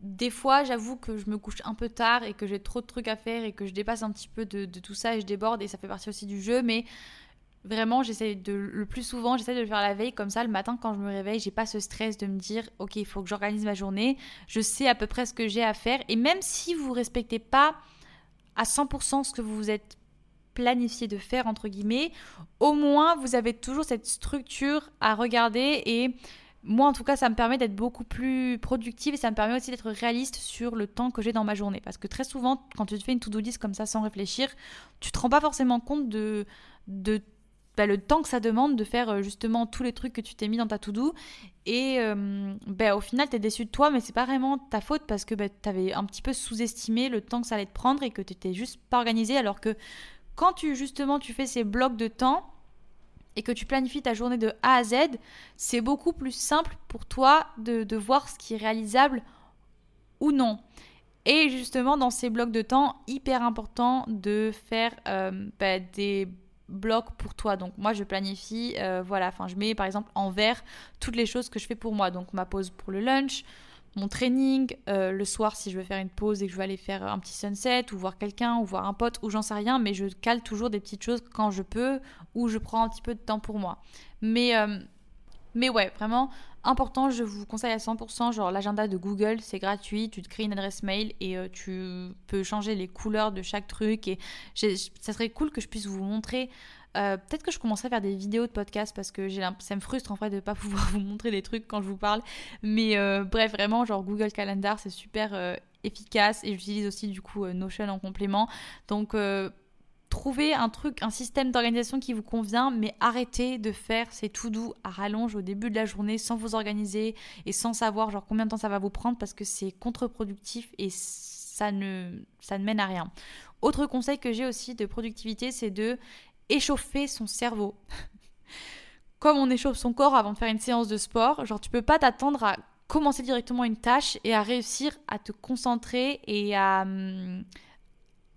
des fois, j'avoue que je me couche un peu tard et que j'ai trop de trucs à faire et que je dépasse un petit peu de, tout ça et je déborde et ça fait partie aussi du jeu. Mais vraiment, j'essaie de le plus souvent, j'essaie de le faire la veille comme ça. Le matin, quand je me réveille, j'ai pas ce stress de me dire, ok, il faut que j'organise ma journée. Je sais à peu près ce que j'ai à faire et même si vous respectez pas à 100% ce que vous vous êtes planifié de faire entre guillemets, au moins vous avez toujours cette structure à regarder et moi, en tout cas, ça me permet d'être beaucoup plus productive et ça me permet aussi d'être réaliste sur le temps que j'ai dans ma journée. Parce que très souvent, quand tu te fais une to-do list comme ça sans réfléchir, tu te rends pas forcément compte de, de bah, le temps que ça demande de faire euh, justement tous les trucs que tu t'es mis dans ta to-do. Et euh, bah, au final, tu es déçu de toi, mais c'est pas vraiment ta faute parce que bah, tu avais un petit peu sous-estimé le temps que ça allait te prendre et que tu t'étais juste pas organisé. Alors que quand tu justement tu fais ces blocs de temps, et que tu planifies ta journée de A à Z, c'est beaucoup plus simple pour toi de, voir ce qui est réalisable ou non. Et justement, dans ces blocs de temps, hyper important de faire euh, bah, des blocs pour toi. Donc moi, je planifie, euh, voilà, enfin, je mets par exemple en vert toutes les choses que je fais pour moi. Donc ma pause pour le lunch, mon training, euh, le soir si je veux faire une pause et que je veux aller faire un petit sunset ou voir quelqu'un ou voir un pote ou j'en sais rien, mais je cale toujours des petites choses quand je peux ou je prends un petit peu de temps pour moi. Mais, euh, mais ouais, vraiment important, je vous conseille à 100%, genre l'agenda de Google, c'est gratuit, tu te crées une adresse mail et euh, tu peux changer les couleurs de chaque truc et ça serait cool que je puisse vous montrer euh, peut-être que je commencerai à faire des vidéos de podcast parce que ça me frustre en fait de ne pas pouvoir vous montrer des trucs quand je vous parle. Mais euh, bref, vraiment, genre Google Calendar, c'est super euh, efficace et j'utilise aussi du coup Notion en complément. Donc trouvez un truc, un système d'organisation qui vous convient, mais arrêtez de faire ces tout doux à rallonge au début de la journée sans vous organiser et sans savoir genre combien de temps ça va vous prendre parce que c'est contre-productif et ça ne, ça ne mène à rien. Autre conseil que j'ai aussi de productivité, c'est de échauffer son cerveau. Comme on échauffe son corps avant de faire une séance de sport, genre tu peux pas t'attendre à commencer directement une tâche et à réussir à te concentrer et à, hum,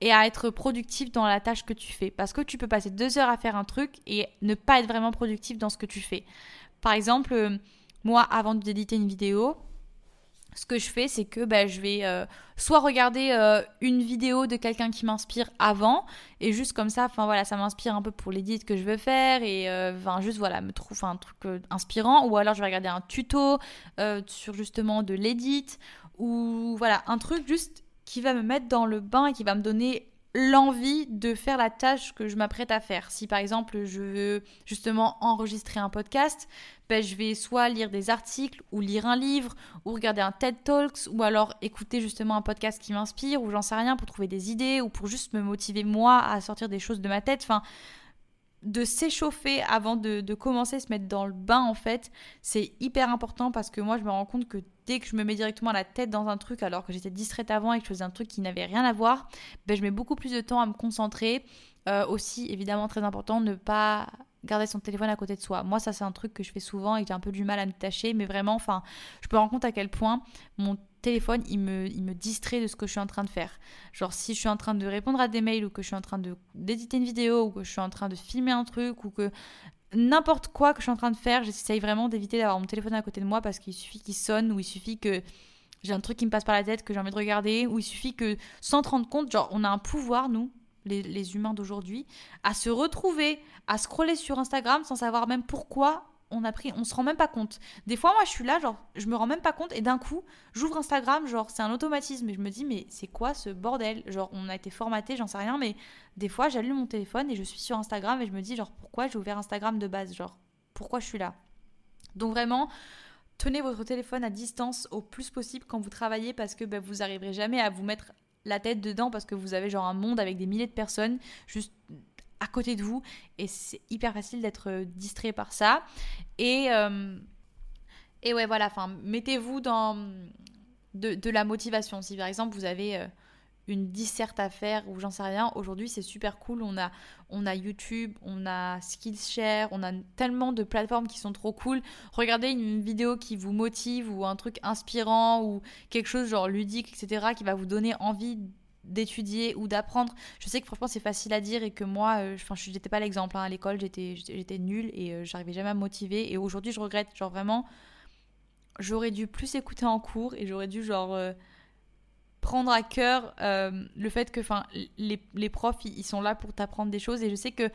et à être productif dans la tâche que tu fais. Parce que tu peux passer deux heures à faire un truc et ne pas être vraiment productif dans ce que tu fais. Par exemple, euh, moi, avant d'éditer une vidéo, ce que je fais, c'est que bah, je vais euh, soit regarder euh, une vidéo de quelqu'un qui m'inspire avant, et juste comme ça, enfin voilà, ça m'inspire un peu pour l'édit que je veux faire, et euh, enfin juste voilà, me trouve un truc inspirant, ou alors je vais regarder un tuto sur justement de l'édit, ou voilà, un truc juste qui va me mettre dans le bain et qui va me donner l'envie de faire la tâche que je m'apprête à faire. Si par exemple je veux justement enregistrer un podcast, ben, je vais soit lire des articles ou lire un livre ou regarder un TED Talks ou alors écouter justement un podcast qui m'inspire ou j'en sais rien pour trouver des idées ou pour juste me motiver moi à sortir des choses de ma tête. De s'échauffer avant de, commencer à se mettre dans le bain en fait, c'est hyper important parce que moi je me rends compte que dès que je me mets directement la tête dans un truc alors que j'étais distraite avant et que je faisais un truc qui n'avait rien à voir, ben, je mets beaucoup plus de temps à me concentrer. Euh, aussi, évidemment, très important, ne pas garder son téléphone à côté de soi. Moi, ça, c'est un truc que je fais souvent et que j'ai un peu du mal à me tâcher, mais vraiment, enfin, je me rends compte à quel point mon téléphone, il me, il me distrait de ce que je suis en train de faire. Genre, si je suis en train de répondre à des mails ou que je suis en train d'éditer une vidéo ou que je suis en train de filmer un truc ou que n'importe quoi que je suis en train de faire, j'essaye vraiment d'éviter d'avoir mon téléphone à côté de moi parce qu'il suffit qu'il sonne ou il suffit que j'ai un truc qui me passe par la tête que j'ai envie de regarder ou il suffit que sans te rendre compte, genre on a un pouvoir nous, les, les humains d'aujourd'hui, à se retrouver, à scroller sur Instagram sans savoir même pourquoi on a pris, on se rend même pas compte. Des fois, moi, je suis là, genre, je me rends même pas compte, et d'un coup, j'ouvre Instagram, genre, c'est un automatisme, et je me dis, mais c'est quoi ce bordel? Genre, on a été formaté, j'en sais rien, mais des fois, j'allume mon téléphone et je suis sur Instagram et je me dis, genre, pourquoi j'ai ouvert Instagram de base? Genre, pourquoi je suis là? Donc, vraiment, tenez votre téléphone à distance au plus possible quand vous travaillez parce que ben, vous arriverez jamais à vous mettre la tête dedans parce que vous avez genre un monde avec des milliers de personnes. Juste à côté de vous et c'est hyper facile d'être euh, distrait par ça. Et, euh, et ouais, voilà, enfin, mettez-vous dans de, la motivation. Si par exemple vous avez euh, une disserte à faire ou j'en sais rien, aujourd'hui c'est super cool. On a, on a YouTube, on a Skillshare, on a tellement de plateformes qui sont trop cool. Regardez une vidéo qui vous motive ou un truc inspirant ou quelque chose genre ludique, etc., qui va vous donner envie d'étudier ou d'apprendre. Je sais que franchement c'est facile à dire et que moi, euh, enfin je n'étais pas l'exemple hein. à l'école, j'étais j'étais nulle et euh, j'arrivais jamais à me motiver. Et aujourd'hui je regrette, genre vraiment, j'aurais dû plus écouter en cours et j'aurais dû genre euh, prendre à cœur le fait que enfin les, les, profs ils, sont là pour t'apprendre des choses. Et je sais que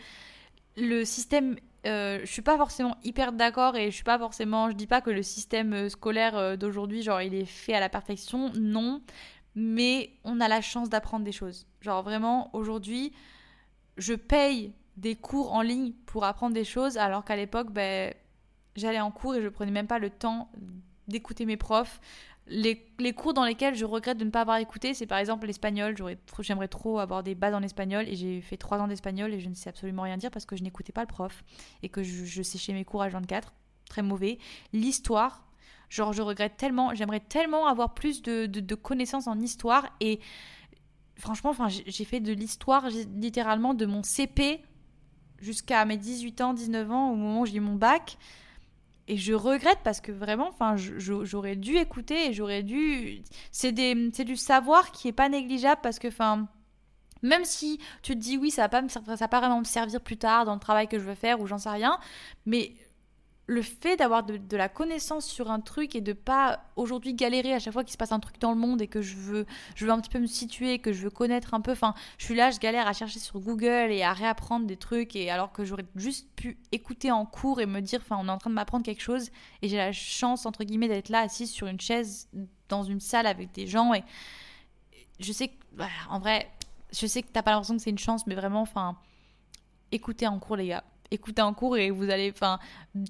le système je suis pas forcément hyper d'accord et je suis pas forcément je dis pas que le système scolaire d'aujourd'hui genre il est fait à la perfection. Non mais on a la chance d'apprendre des choses. Genre vraiment, aujourd'hui, je paye des cours en ligne pour apprendre des choses, alors qu'à l'époque, ben, j'allais en cours et je prenais même pas le temps d'écouter mes profs. Les, les, cours dans lesquels je regrette de ne pas avoir écouté, c'est par exemple l'espagnol. J'aimerais trop avoir des bases en espagnol et j'ai fait trois ans d'espagnol et je ne sais absolument rien dire parce que je n'écoutais pas le prof et que je, je séchais mes cours à 24. Très mauvais. L'histoire, genre je regrette tellement, j'aimerais tellement avoir plus de, de, connaissances en histoire et franchement, enfin, j'ai fait de l'histoire littéralement de mon CP jusqu'à mes 18 ans, 19 ans, au moment où j'ai mon bac. Et je regrette parce que vraiment, enfin, j'aurais dû écouter et j'aurais dû. C'est du savoir qui est pas négligeable parce que, enfin, même si tu te dis oui, ça va pas me, ça va pas vraiment me servir plus tard dans le travail que je veux faire ou j'en sais rien, mais le fait d'avoir de, la connaissance sur un truc et de pas aujourd'hui galérer à chaque fois qu'il se passe un truc dans le monde et que je veux, je veux un petit peu me situer, que je veux connaître un peu. Enfin, je suis là, je galère à chercher sur Google et à réapprendre des trucs et alors que j'aurais juste pu écouter en cours et me dire, enfin, on est en train de m'apprendre quelque chose et j'ai la chance entre guillemets d'être là assise sur une chaise dans une salle avec des gens et je sais que, en vrai, je sais que t'as pas l'impression que c'est une chance, mais vraiment, enfin, écoutez en cours les gars écoutez en cours et vous allez, enfin,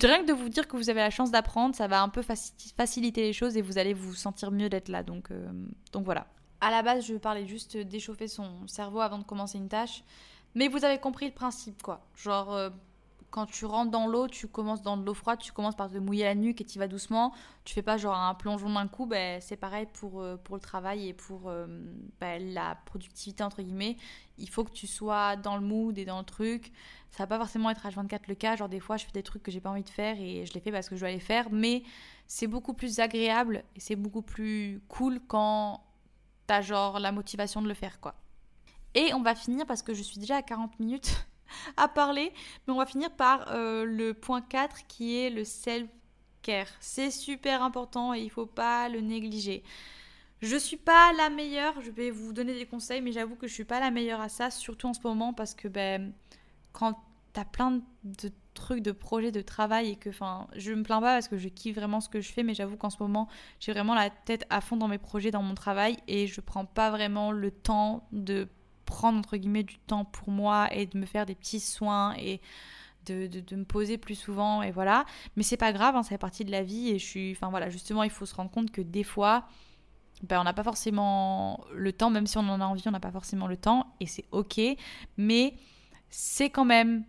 rien que de vous dire que vous avez la chance d'apprendre, ça va un peu faciliter les choses et vous allez vous sentir mieux d'être là. Donc, euh, donc voilà. À la base, je parlais juste d'échauffer son cerveau avant de commencer une tâche, mais vous avez compris le principe, quoi. Genre, euh, quand tu rentres dans l'eau, tu commences dans de l'eau froide, tu commences par te mouiller la nuque et tu vas doucement. Tu fais pas genre un plongeon d'un coup, ben, c'est pareil pour, euh, pour le travail et pour ben, la productivité, entre guillemets. Il faut que tu sois dans le mood et dans le truc. Ça va pas forcément être H24 le cas. Genre, des fois, je fais des trucs que j'ai pas envie de faire et je les fais parce que je dois les faire. Mais c'est beaucoup plus agréable et c'est beaucoup plus cool quand t'as genre la motivation de le faire, quoi. Et on va finir parce que je suis déjà à 40 minutes à parler, mais on va finir par euh, le point 4 qui est le self-care. C'est super important et il faut pas le négliger. Je suis pas la meilleure, je vais vous donner des conseils, mais j'avoue que je suis pas la meilleure à ça, surtout en ce moment parce que ben quand t'as plein de trucs, de projets, de travail et que, enfin, je me plains pas parce que je kiffe vraiment ce que je fais, mais j'avoue qu'en ce moment, j'ai vraiment la tête à fond dans mes projets, dans mon travail et je prends pas vraiment le temps de prendre, entre guillemets, du temps pour moi et de me faire des petits soins et de, de, me poser plus souvent et voilà. Mais c'est pas grave, hein, ça fait partie de la vie et je suis, enfin voilà, justement, il faut se rendre compte que des fois, ben, on n'a pas forcément le temps, même si on en a envie, on n'a pas forcément le temps et c'est ok, mais c'est quand même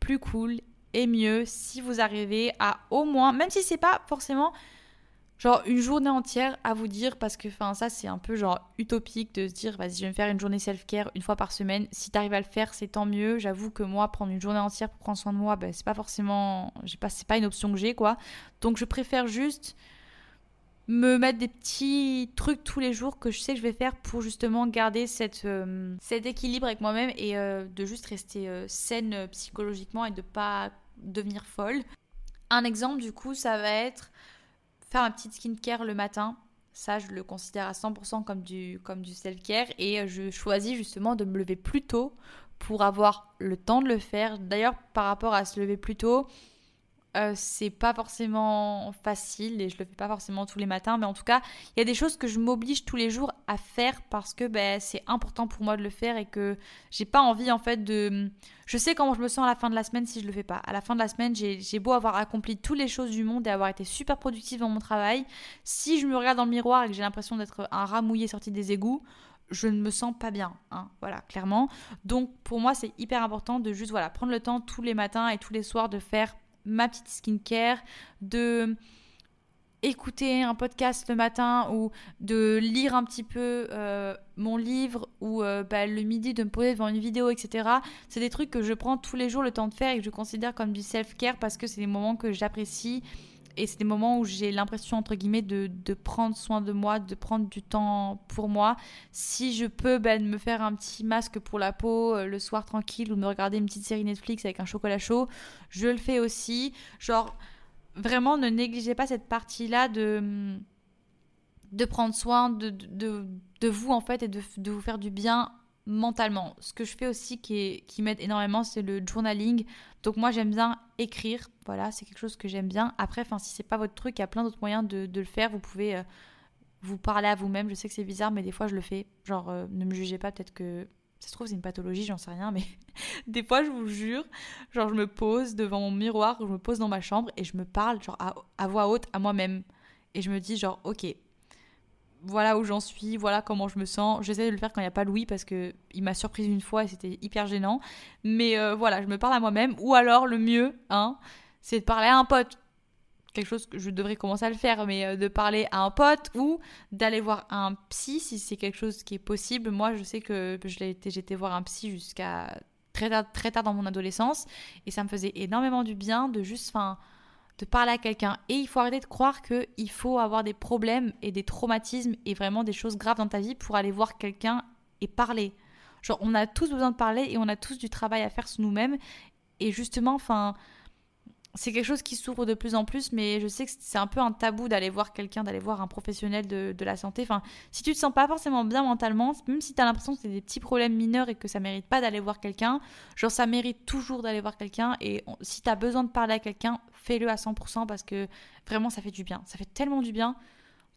plus cool et mieux si vous arrivez à au moins, même si c'est pas forcément genre une journée entière à vous dire parce que ça c'est un peu genre utopique de se dire vas-y je vais me faire une journée self-care une fois par semaine. Si t'arrives à le faire c'est tant mieux. J'avoue que moi prendre une journée entière pour prendre soin de moi ben, c'est pas forcément j'ai pas c'est pas une option que j'ai quoi. Donc je préfère juste me mettre des petits trucs tous les jours que je sais que je vais faire pour justement garder euh, cet équilibre avec moi-même et euh, de juste rester euh, saine psychologiquement et de pas devenir folle. Un exemple du coup, ça va être faire un petit skincare le matin. Ça, je le considère à 100% comme du, comme du self-care et je choisis justement de me lever plus tôt pour avoir le temps de le faire. D'ailleurs, par rapport à se lever plus tôt, euh, c'est pas forcément facile et je le fais pas forcément tous les matins, mais en tout cas, il y a des choses que je m'oblige tous les jours à faire parce que ben, c'est important pour moi de le faire et que j'ai pas envie en fait de. Je sais comment je me sens à la fin de la semaine si je le fais pas. À la fin de la semaine, j'ai beau avoir accompli toutes les choses du monde et avoir été super productive dans mon travail. Si je me regarde dans le miroir et que j'ai l'impression d'être un rat mouillé sorti des égouts, je ne me sens pas bien, hein, voilà, clairement. Donc pour moi, c'est hyper important de juste voilà prendre le temps tous les matins et tous les soirs de faire ma petite skincare, de écouter un podcast le matin ou de lire un petit peu euh, mon livre ou euh, bah, le midi de me poser devant une vidéo, etc. C'est des trucs que je prends tous les jours le temps de faire et que je considère comme du self-care parce que c'est des moments que j'apprécie et c'est des moments où j'ai l'impression, entre guillemets, de, prendre soin de moi, de prendre du temps pour moi. Si je peux ben, me faire un petit masque pour la peau euh, le soir tranquille ou me regarder une petite série Netflix avec un chocolat chaud, je le fais aussi. Genre, vraiment, ne négligez pas cette partie-là de, de prendre soin de, de, de, vous, en fait, et de, de vous faire du bien mentalement. Ce que je fais aussi qui, m'aide énormément, c'est le journaling. Donc moi j'aime bien écrire, voilà, c'est quelque chose que j'aime bien. Après, enfin si c'est pas votre truc, il y a plein d'autres moyens de, le faire. Vous pouvez euh, vous parler à vous-même. Je sais que c'est bizarre, mais des fois je le fais. Genre, euh, ne me jugez pas, peut-être que Ça se trouve, c'est une pathologie, j'en sais rien, mais des fois, je vous jure, genre, je me pose devant mon miroir, je me pose dans ma chambre et je me parle, genre, à, voix haute à moi-même. Et je me dis, genre, ok, voilà où j'en suis, voilà comment je me sens. J'essaie de le faire quand il n'y a pas Louis parce que il m'a surprise une fois et c'était hyper gênant. Mais euh, voilà, je me parle à moi-même. Ou alors, le mieux, hein, c'est de parler à un pote quelque chose que je devrais commencer à le faire, mais euh, de parler à un pote ou d'aller voir un psy si c'est quelque chose qui est possible. Moi, je sais que j'étais voir un psy jusqu'à très tard, très tard dans mon adolescence et ça me faisait énormément du bien de juste, de parler à quelqu'un. Et il faut arrêter de croire qu'il faut avoir des problèmes et des traumatismes et vraiment des choses graves dans ta vie pour aller voir quelqu'un et parler. Genre, on a tous besoin de parler et on a tous du travail à faire sur nous-mêmes. Et justement, enfin, c'est quelque chose qui s'ouvre de plus en plus, mais je sais que c'est un peu un tabou d'aller voir quelqu'un, d'aller voir un professionnel de, la santé. Enfin, si tu te sens pas forcément bien mentalement, même si tu as l'impression que c'est des petits problèmes mineurs et que ça mérite pas d'aller voir quelqu'un, genre ça mérite toujours d'aller voir quelqu'un. Et si tu besoin de parler à quelqu'un, fais-le à 100% parce que vraiment ça fait du bien. Ça fait tellement du bien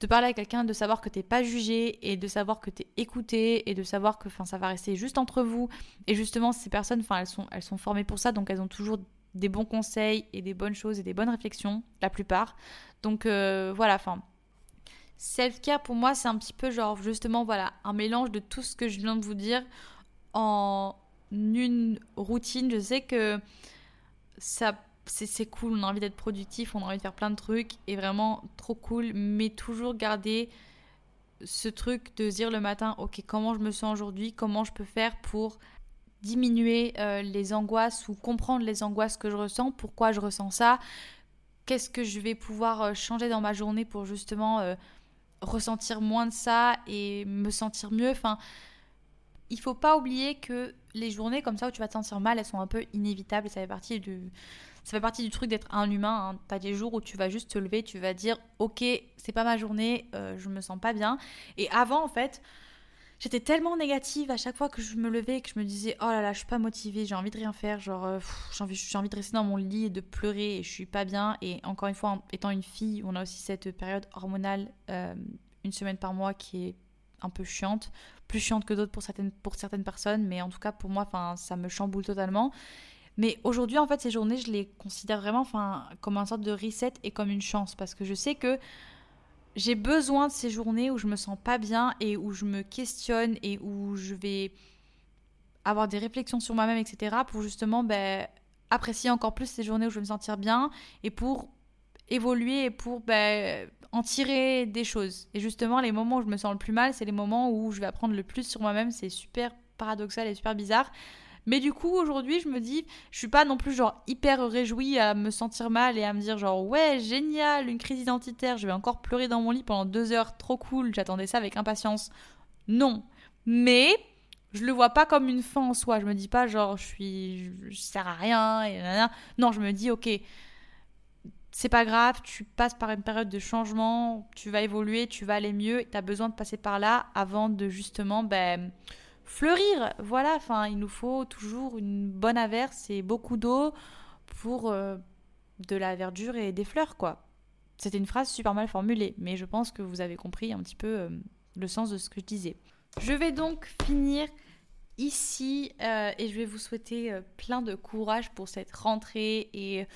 de parler à quelqu'un, de savoir que t'es pas jugé et de savoir que tu es écouté et de savoir que ça va rester juste entre vous. Et justement, ces personnes, elles sont, elles sont formées pour ça, donc elles ont toujours des bons conseils et des bonnes choses et des bonnes réflexions, la plupart. Donc euh, voilà, enfin. Self-care pour moi, c'est un petit peu genre justement voilà, un mélange de tout ce que je viens de vous dire en une routine. Je sais que ça c'est cool, on a envie d'être productif, on a envie de faire plein de trucs et vraiment trop cool, mais toujours garder ce truc de dire le matin, ok, comment je me sens aujourd'hui, comment je peux faire pour diminuer euh, les angoisses ou comprendre les angoisses que je ressens, pourquoi je ressens ça, qu'est-ce que je vais pouvoir euh, changer dans ma journée pour justement euh, ressentir moins de ça et me sentir mieux. Enfin, il faut pas oublier que les journées comme ça où tu vas te sentir mal, elles sont un peu inévitables. Ça fait partie du, ça fait partie du truc d'être un humain. Hein. Tu as des jours où tu vas juste te lever, tu vas dire, ok, c'est pas ma journée, je me sens pas bien. Et avant, en fait, j'étais tellement négative à chaque fois que je me levais que je me disais oh là là je suis pas motivée j'ai envie de rien faire genre euh, j'ai envie de rester dans mon lit et de pleurer et je suis pas bien. Et encore une fois étant une fille on a aussi cette période hormonale euh, une semaine par mois qui est un peu chiante. Plus chiante que d'autres pour certaines pour certaines personnes mais en tout cas pour moi ça me chamboule totalement. Mais aujourd'hui en fait ces journées je les considère vraiment comme une sorte de reset et comme une chance parce que je sais que j'ai besoin de ces journées où je me sens pas bien et où je me questionne et où je vais avoir des réflexions sur moi-même, etc. pour justement ben, apprécier encore plus ces journées où je me sentir bien et pour évoluer et pour ben, en tirer des choses. Et justement, les moments où je me sens le plus mal, c'est les moments où je vais apprendre le plus sur moi-même. C'est super paradoxal et super bizarre. Mais du coup, aujourd'hui, je me dis, je suis pas non plus genre hyper réjouie à me sentir mal et à me dire genre ouais, génial, une crise identitaire, je vais encore pleurer dans mon lit pendant deux heures, trop cool, j'attendais ça avec impatience. Non. Mais je le vois pas comme une fin en soi. Je me dis pas genre je suis, je, à rien Non, je me dis ok, c'est pas grave, tu passes par une période de changement, tu vas évoluer, tu vas aller mieux, tu as besoin de passer par là avant de justement ben fleurir. Voilà, enfin, il nous faut toujours une bonne averse et beaucoup d'eau pour euh, de la verdure et des fleurs, quoi. C'était une phrase super mal formulée, mais je pense que vous avez compris un petit peu euh, le sens de ce que je disais. Je vais donc finir ici euh, et je vais vous souhaiter plein de courage pour cette rentrée et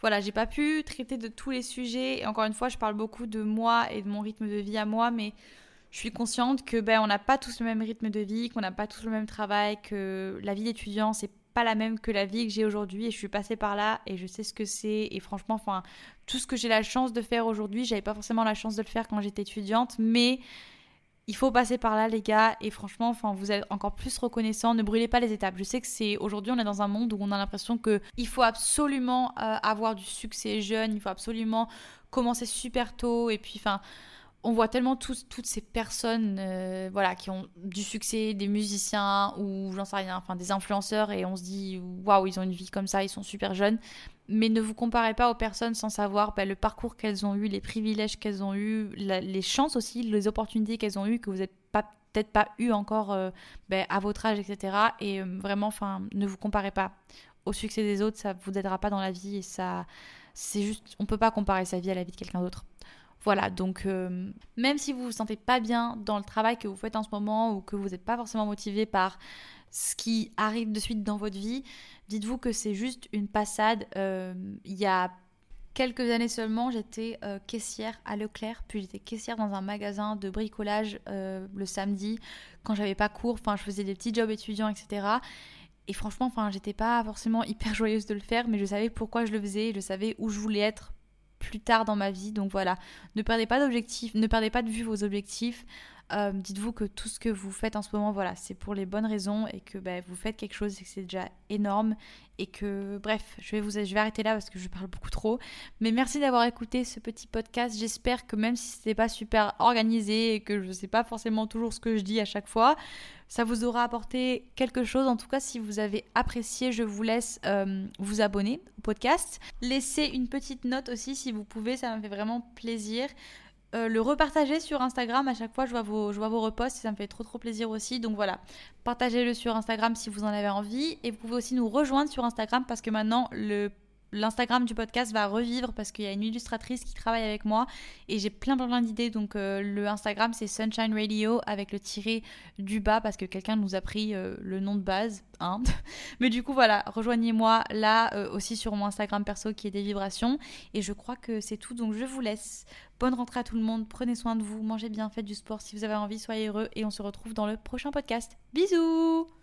voilà, j'ai pas pu traiter de tous les sujets et encore une fois, je parle beaucoup de moi et de mon rythme de vie à moi, mais je suis consciente que ben on n'a pas tous le même rythme de vie, qu'on n'a pas tous le même travail, que la vie d'étudiant c'est pas la même que la vie que j'ai aujourd'hui et je suis passée par là et je sais ce que c'est et franchement enfin tout ce que j'ai la chance de faire aujourd'hui, j'avais pas forcément la chance de le faire quand j'étais étudiante mais il faut passer par là les gars et franchement enfin vous êtes encore plus reconnaissant, ne brûlez pas les étapes. Je sais que c'est aujourd'hui on est dans un monde où on a l'impression que il faut absolument euh, avoir du succès jeune, il faut absolument commencer super tôt et puis enfin on voit tellement toutes ces personnes euh, voilà, qui ont du succès, des musiciens ou j'en sais rien, enfin des influenceurs et on se dit waouh, ils ont une vie comme ça, ils sont super jeunes. Mais ne vous comparez pas aux personnes sans savoir bah, le parcours qu'elles ont eu, les privilèges qu'elles ont eu, les chances aussi, les opportunités qu'elles ont eues que vous n'êtes peut-être pas eu encore euh, bah, à votre âge, etc. Et euh, vraiment, enfin, ne vous comparez pas au succès des autres, ça vous aidera pas dans la vie et ça, c'est juste, on peut pas comparer sa vie à la vie de quelqu'un d'autre. Voilà, donc euh, même si vous vous sentez pas bien dans le travail que vous faites en ce moment ou que vous n'êtes pas forcément motivé par ce qui arrive de suite dans votre vie, dites-vous que c'est juste une passade. Euh, il y a quelques années seulement, j'étais euh, caissière à Leclerc, puis j'étais caissière dans un magasin de bricolage le samedi quand j'avais pas cours. Enfin, je faisais des petits jobs étudiants, etc. Et franchement, enfin, j'étais pas forcément hyper joyeuse de le faire, mais je savais pourquoi je le faisais, je savais où je voulais être plus tard dans ma vie. Donc voilà, ne perdez pas d'objectifs, ne perdez pas de vue vos objectifs. Euh, dites-vous que tout ce que vous faites en ce moment, voilà, c'est pour les bonnes raisons et que bah, vous faites quelque chose et que c'est déjà énorme et que, bref, je vais, vous, je arrêter là parce que je parle beaucoup trop. Mais merci d'avoir écouté ce petit podcast. J'espère que même si c'était pas super organisé et que je ne sais pas forcément toujours ce que je dis à chaque fois, ça vous aura apporté quelque chose. En tout cas, si vous avez apprécié, je vous laisse euh, vous abonner au podcast. Laissez une petite note aussi si vous pouvez, ça me fait vraiment plaisir. Euh, le repartager sur Instagram. À chaque fois, je vois vos, je vois vos reposts et ça me fait trop trop plaisir aussi. Donc voilà, partagez-le sur Instagram si vous en avez envie. Et vous pouvez aussi nous rejoindre sur Instagram parce que maintenant, le l'Instagram du podcast va revivre parce qu'il y a une illustratrice qui travaille avec moi et j'ai plein plein, d'idées. Donc euh, le Instagram c'est Sunshine Radio avec le tiré du bas parce que quelqu'un nous a pris euh, le nom de base. Hein. Mais du coup voilà, rejoignez-moi là euh, aussi sur mon Instagram perso qui est des vibrations. Et je crois que c'est tout. Donc je vous laisse. Bonne rentrée à tout le monde. Prenez soin de vous. Mangez bien, faites du sport si vous avez envie. Soyez heureux et on se retrouve dans le prochain podcast. Bisous